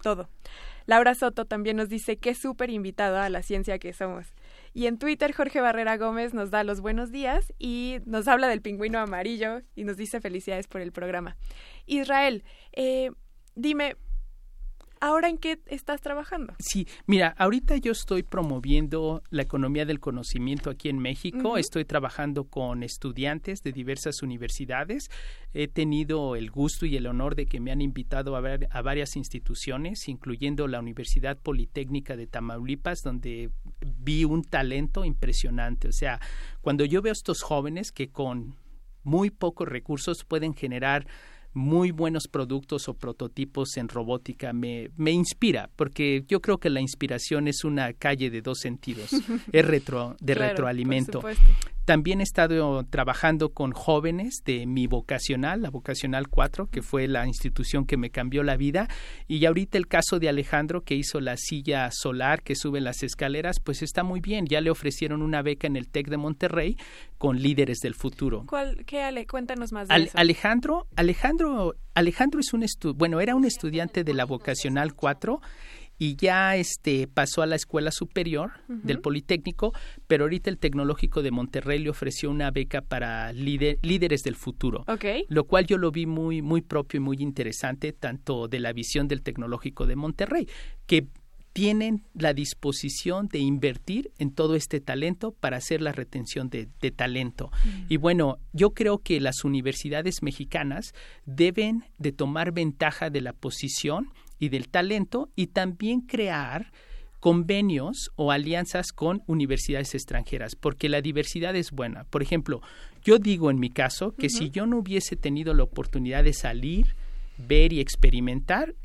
Laura Soto también nos dice que súper invitado a la ciencia que somos. Y en Twitter Jorge Barrera Gómez nos da los buenos días y nos habla del pingüino amarillo y nos dice felicidades por el programa. Israel, eh, dime, ¿Ahora en qué estás trabajando? Sí, mira, ahorita yo estoy promoviendo la economía del conocimiento aquí en México. Uh -huh. Estoy trabajando con estudiantes de diversas universidades. He tenido el gusto y el honor de que me han invitado a, ver, a varias instituciones, incluyendo la Universidad Politécnica de Tamaulipas, donde vi un talento impresionante. O sea, cuando yo veo a estos jóvenes que con muy pocos recursos pueden generar muy buenos productos o prototipos en robótica me, me, inspira, porque yo creo que la inspiración es una calle de dos sentidos, [laughs] es retro, de claro, retroalimento. También he estado trabajando con jóvenes de mi vocacional, la vocacional 4, que fue la institución que me cambió la vida, y ahorita el caso de Alejandro, que hizo la silla solar que sube las escaleras, pues está muy bien, ya le ofrecieron una beca en el TEC de Monterrey con líderes del futuro. ¿Cuál, qué, Ale? Cuéntanos más de eso. Alejandro, Alejandro, Alejandro es un estu bueno, era un estudiante de la vocacional 4 y ya este pasó a la escuela superior uh -huh. del Politécnico, pero ahorita el Tecnológico de Monterrey le ofreció una beca para líder, líderes del futuro, okay. lo cual yo lo vi muy muy propio y muy interesante tanto de la visión del Tecnológico de Monterrey, que tienen la disposición de invertir en todo este talento para hacer la retención de, de talento. Mm. Y bueno, yo creo que las universidades mexicanas deben de tomar ventaja de la posición y del talento y también crear convenios o alianzas con universidades extranjeras, porque la diversidad es buena. Por ejemplo, yo digo en mi caso que uh -huh. si yo no hubiese tenido la oportunidad de salir, ver y experimentar,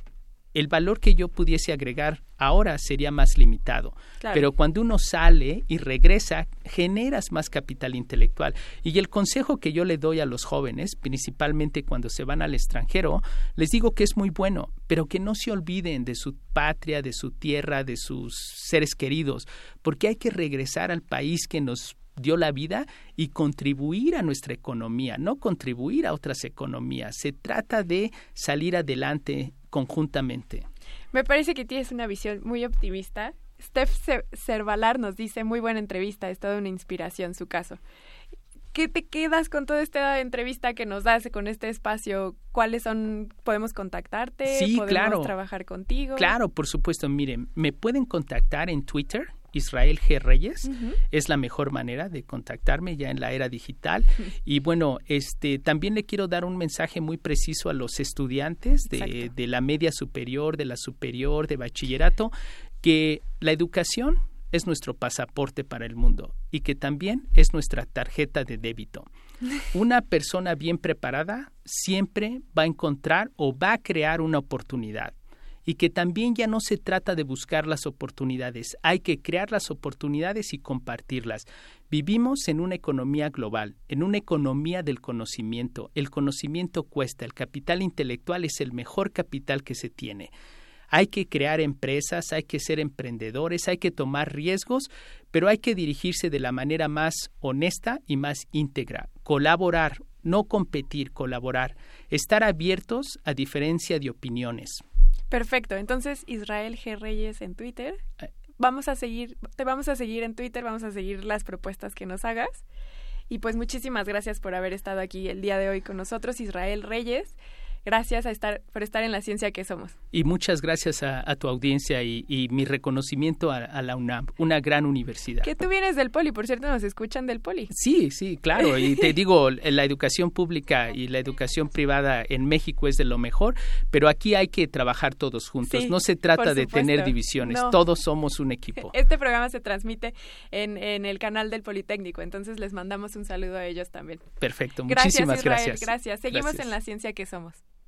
el valor que yo pudiese agregar ahora sería más limitado. Claro. Pero cuando uno sale y regresa, generas más capital intelectual. Y el consejo que yo le doy a los jóvenes, principalmente cuando se van al extranjero, les digo que es muy bueno, pero que no se olviden de su patria, de su tierra, de sus seres queridos, porque hay que regresar al país que nos dio la vida y contribuir a nuestra economía, no contribuir a otras economías. Se trata de salir adelante conjuntamente. Me parece que tienes una visión muy optimista. Steph Cervalar nos dice, muy buena entrevista, es toda una inspiración su caso. ¿Qué te quedas con toda esta entrevista que nos das con este espacio? ¿Cuáles son? ¿Podemos contactarte? Sí, ¿Podemos claro. trabajar contigo? Claro, por supuesto. Miren, me pueden contactar en Twitter, Israel G. Reyes. Es la mejor manera de contactarme ya en la era digital. [laughs] Y bueno, este también le quiero dar un mensaje muy preciso a los estudiantes de, de la media superior, de la superior, de bachillerato, que la educación es nuestro pasaporte para el mundo y que también es nuestra tarjeta de débito. [laughs] Una persona bien preparada siempre va a encontrar o va a crear una oportunidad y que también ya no se trata de buscar las oportunidades, hay que crear las oportunidades y compartirlas. Vivimos en una economía global, en una economía del conocimiento. El conocimiento cuesta, el capital intelectual es el mejor capital que se tiene. Hay que crear empresas, hay que ser emprendedores, hay que tomar riesgos, pero hay que dirigirse de la manera más honesta y más íntegra. Colaborar, no competir, colaborar. Estar abiertos a diferencia de opiniones. Perfecto. Entonces, Israel G. Reyes en Twitter. Vamos a seguir, te vamos a seguir en Twitter, vamos a seguir las propuestas que nos hagas. Y pues muchísimas gracias por haber estado aquí el día de hoy con nosotros, Israel Reyes. Gracias a estar, por estar en la ciencia que somos. Y muchas gracias a, a tu audiencia y, y mi reconocimiento a, a, la UNAM, una gran universidad. Que tú vienes del Poli, por cierto, nos escuchan del Poli. Sí, sí, claro. Y te digo, la educación pública y la educación privada en México es de lo mejor, pero aquí hay que trabajar todos juntos. Sí, no se trata de tener divisiones, no. todos somos un equipo. [laughs] Este programa se transmite en, en, el canal del Politécnico, entonces les mandamos un saludo a ellos también. Perfecto, gracias, muchísimas Israel, gracias. Gracias. Seguimos gracias. en la ciencia que somos.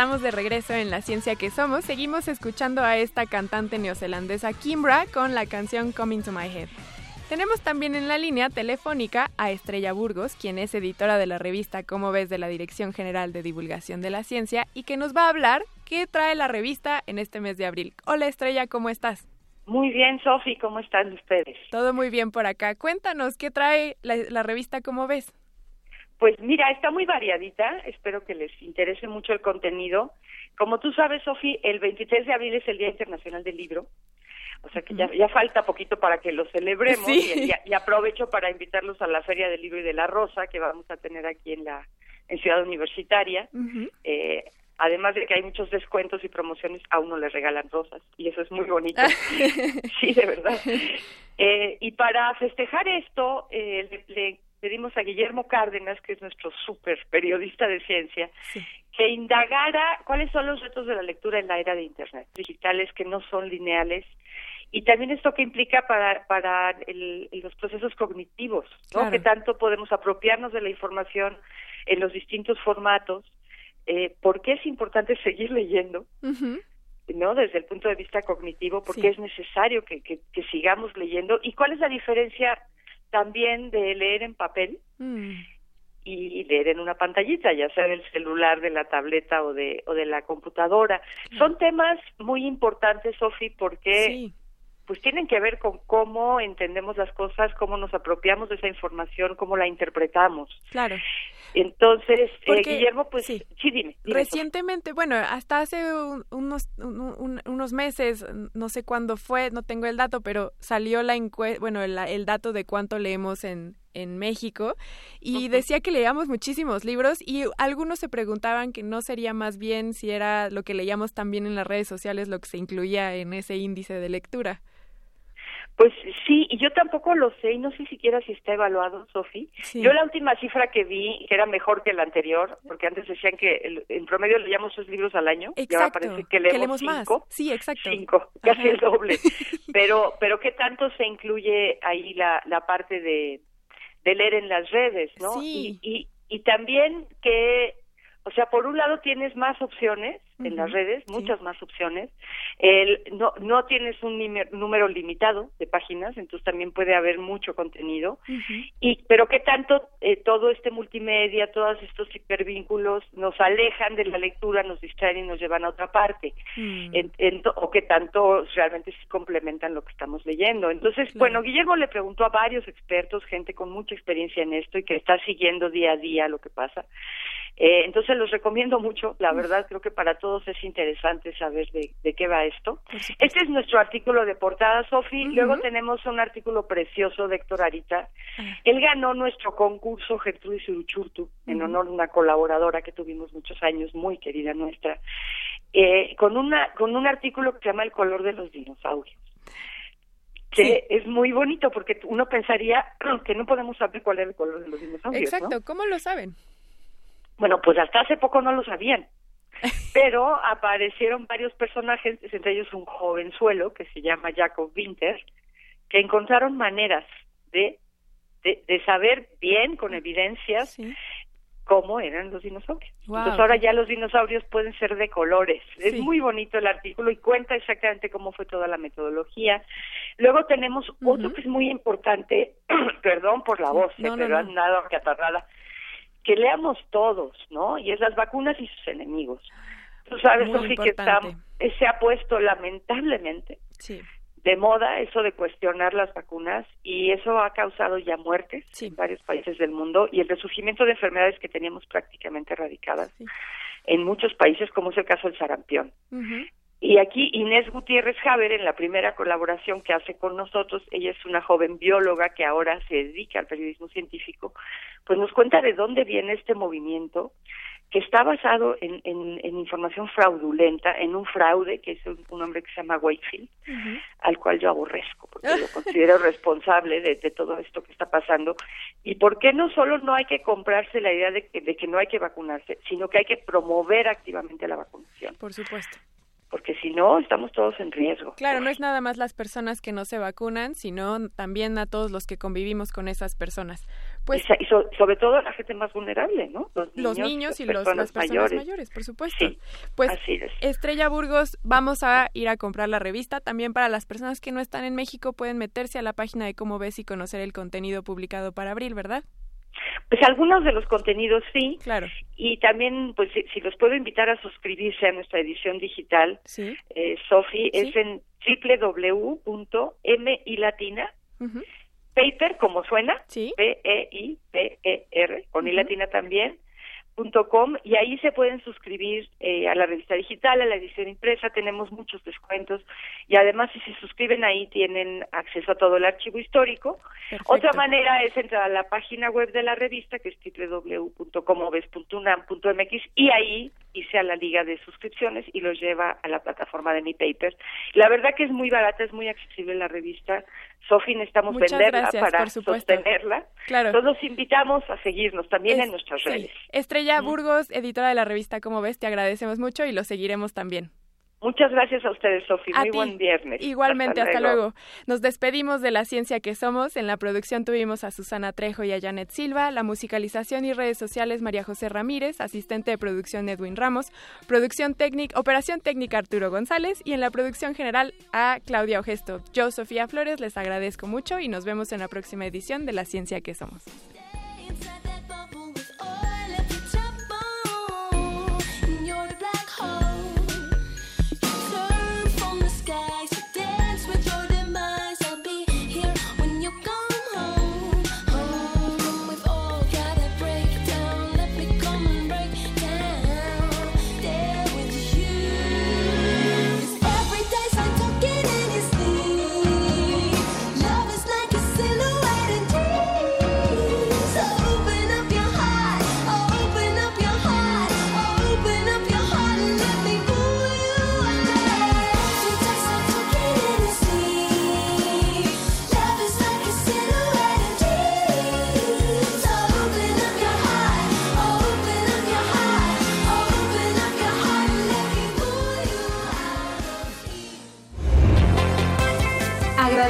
Estamos de regreso en La Ciencia que Somos. Seguimos escuchando a esta cantante neozelandesa Kimbra con la canción Coming to My Head. Tenemos también en la línea telefónica a Estrella Burgos, quien es editora de la revista Cómo ves de la Dirección General de Divulgación de la Ciencia y que nos va a hablar qué trae la revista en este mes de abril. Hola Estrella, ¿cómo estás? Muy bien, Sofi, ¿cómo están ustedes? Todo muy bien por acá. Cuéntanos, ¿qué trae la, la revista Cómo ves? Pues mira, está muy variadita, espero que les interese mucho el contenido. Como tú sabes, Sofi, el 23 de abril es el Día Internacional del Libro, o sea que ya, ya falta poquito para que lo celebremos Sí. y, y- y aprovecho para invitarlos a la Feria del Libro y de la Rosa que vamos a tener aquí en la en Ciudad Universitaria. Eh, además de que hay muchos descuentos y promociones, a uno le regalan rosas y eso es muy bonito. [laughs] sí, de verdad. Eh, y para festejar esto, eh, le, le pedimos a Guillermo Cárdenas, que es nuestro súper periodista de ciencia, que indagara cuáles son los retos de la lectura en la era de Internet, digitales que no son lineales, y también esto que implica para, para el- los procesos cognitivos, ¿no? Claro. Que tanto podemos apropiarnos de la información en los distintos formatos, eh, por qué es importante seguir leyendo, ¿no? Desde el punto de vista cognitivo, porque Sí. es necesario que, que, que sigamos leyendo y cuál es la diferencia también de leer en papel Mm. y leer en una pantallita, ya sea del celular, de la tableta o de, o de la computadora. Son temas muy importantes, Sofi, porque pues tienen que ver con cómo entendemos las cosas, cómo nos apropiamos de esa información, cómo la interpretamos. Claro. Entonces, eh, Guillermo, pues sí. sí, dime. Recientemente, bueno, hasta hace un- unos, un- un- unos meses, no sé cuándo fue, no tengo el dato, pero salió la encue bueno, el, el dato de cuánto leemos en, en México y decía que leíamos muchísimos libros y algunos se preguntaban que no sería más bien si era lo que leíamos también en las redes sociales lo que se incluía en ese índice de lectura. Pues sí, y yo tampoco lo sé, y no sé siquiera si está evaluado, Sofi. Yo la última cifra que vi, que era mejor que la anterior, porque antes decían que en promedio leíamos dos libros al año, y ahora parece que leemos, cinco. Sí, exacto. Cinco, [laughs] casi el doble. [laughs] pero, pero ¿qué tanto se incluye ahí la, la parte de, de leer en las redes, no? Sí. Y, y, y también que o sea, por un lado tienes más opciones en las redes, muchas más opciones. El, no, no tienes un número limitado de páginas, entonces también puede haber mucho contenido. y Pero qué tanto eh, todo este multimedia, todos estos hipervínculos nos alejan de la lectura, nos distraen y nos llevan a otra parte. Mm. o qué tanto realmente se complementan lo que estamos leyendo. Entonces, bueno, Guillermo le preguntó a varios expertos, gente con mucha experiencia en esto y que está siguiendo día a día lo que pasa. Eh, entonces los recomiendo mucho, la verdad creo que para todos es interesante saber de, qué va esto. Este es nuestro artículo de portada, Sofi. Luego tenemos un artículo precioso de Héctor Arita. Ah. Él ganó nuestro concurso Gertrudis Uruchurtu en honor a una colaboradora que tuvimos muchos años, muy querida nuestra, eh, con, una, con un artículo que se llama El color de los dinosaurios que es muy bonito porque uno pensaría [clears throat] que no podemos saber cuál es el color de los dinosaurios. Exacto, ¿cómo lo saben? Bueno, pues hasta hace poco no lo sabían. [laughs] Pero aparecieron varios personajes, entre ellos un jovenzuelo que se llama Jacob Winter, que encontraron maneras de, de, saber bien, con evidencias, cómo eran los dinosaurios. Entonces ahora ya los dinosaurios pueden ser de colores. Es muy bonito el artículo y cuenta exactamente cómo fue toda la metodología. Luego tenemos otro que es muy importante, [clears throat] perdón por la voz, eh, pero han dado que atarrada que leamos todos, ¿no? Y es las vacunas y sus enemigos. Tú sabes, Sofi, que está, se ha puesto lamentablemente de moda eso de cuestionar las vacunas y eso ha causado ya muertes en varios países del mundo y el resurgimiento de enfermedades que teníamos prácticamente erradicadas en muchos países, como es el caso del sarampión. Y aquí Inés Gutiérrez Javer, en la primera colaboración que hace con nosotros, ella es una joven bióloga que ahora se dedica al periodismo científico, pues nos cuenta de dónde viene este movimiento que está basado en, en, información fraudulenta, en un fraude, que es un, hombre que se llama Wakefield, al cual yo aborrezco, porque lo [laughs] considero responsable de, de, todo esto que está pasando. Y por qué no solo no hay que comprarse la idea de que, de que no hay que vacunarse, sino que hay que promover activamente la vacunación. Por supuesto porque si no, estamos todos en riesgo. Claro, no es nada más las personas que no se vacunan, sino también a todos los que convivimos con esas personas. Pues, y sobre todo la gente más vulnerable, ¿no? Los niños, y los, las personas mayores. por supuesto. pues, así Estrella Burgos, vamos a ir a comprar la revista. También para las personas que no están en México pueden meterse a la página de Cómo Ves y conocer el contenido publicado para abril, ¿verdad? Pues algunos de los contenidos sí. Claro. Y también, pues si, los puedo invitar a suscribirse a nuestra edición digital, sí. eh, Sofi, es en www.milatina, paper, como suena, P-E-I-P-E-R, con i latina también, Com, y ahí se pueden suscribir eh, a la revista digital, a la edición impresa, tenemos muchos descuentos y además si se suscriben ahí tienen acceso a todo el archivo histórico. Otra manera es entrar a la página web de la revista que es www.comoves.unam.mx y ahí hice a la liga de suscripciones y los lleva a la plataforma de mi paper. La verdad que es muy barata, es muy accesible la revista. Sofi, necesitamos venderla para sostenerla. Claro. Todos invitamos a seguirnos también en nuestras redes. Estrella Burgos, editora de la revista Como ves, te agradecemos mucho y lo seguiremos también. Muchas gracias a ustedes, Sofía. Muy buen viernes. Igualmente, hasta, luego. Nos despedimos de la ciencia que somos. En la producción tuvimos a Susana Trejo y a Janet Silva. La musicalización y redes sociales, María José Ramírez. Asistente de producción, Edwin Ramos. Producción técnica, operación técnica, Arturo González. Y en la producción general, a Claudia Ogesto. Yo, Sofía Flores, les agradezco mucho y nos vemos en la próxima edición de La Ciencia que Somos.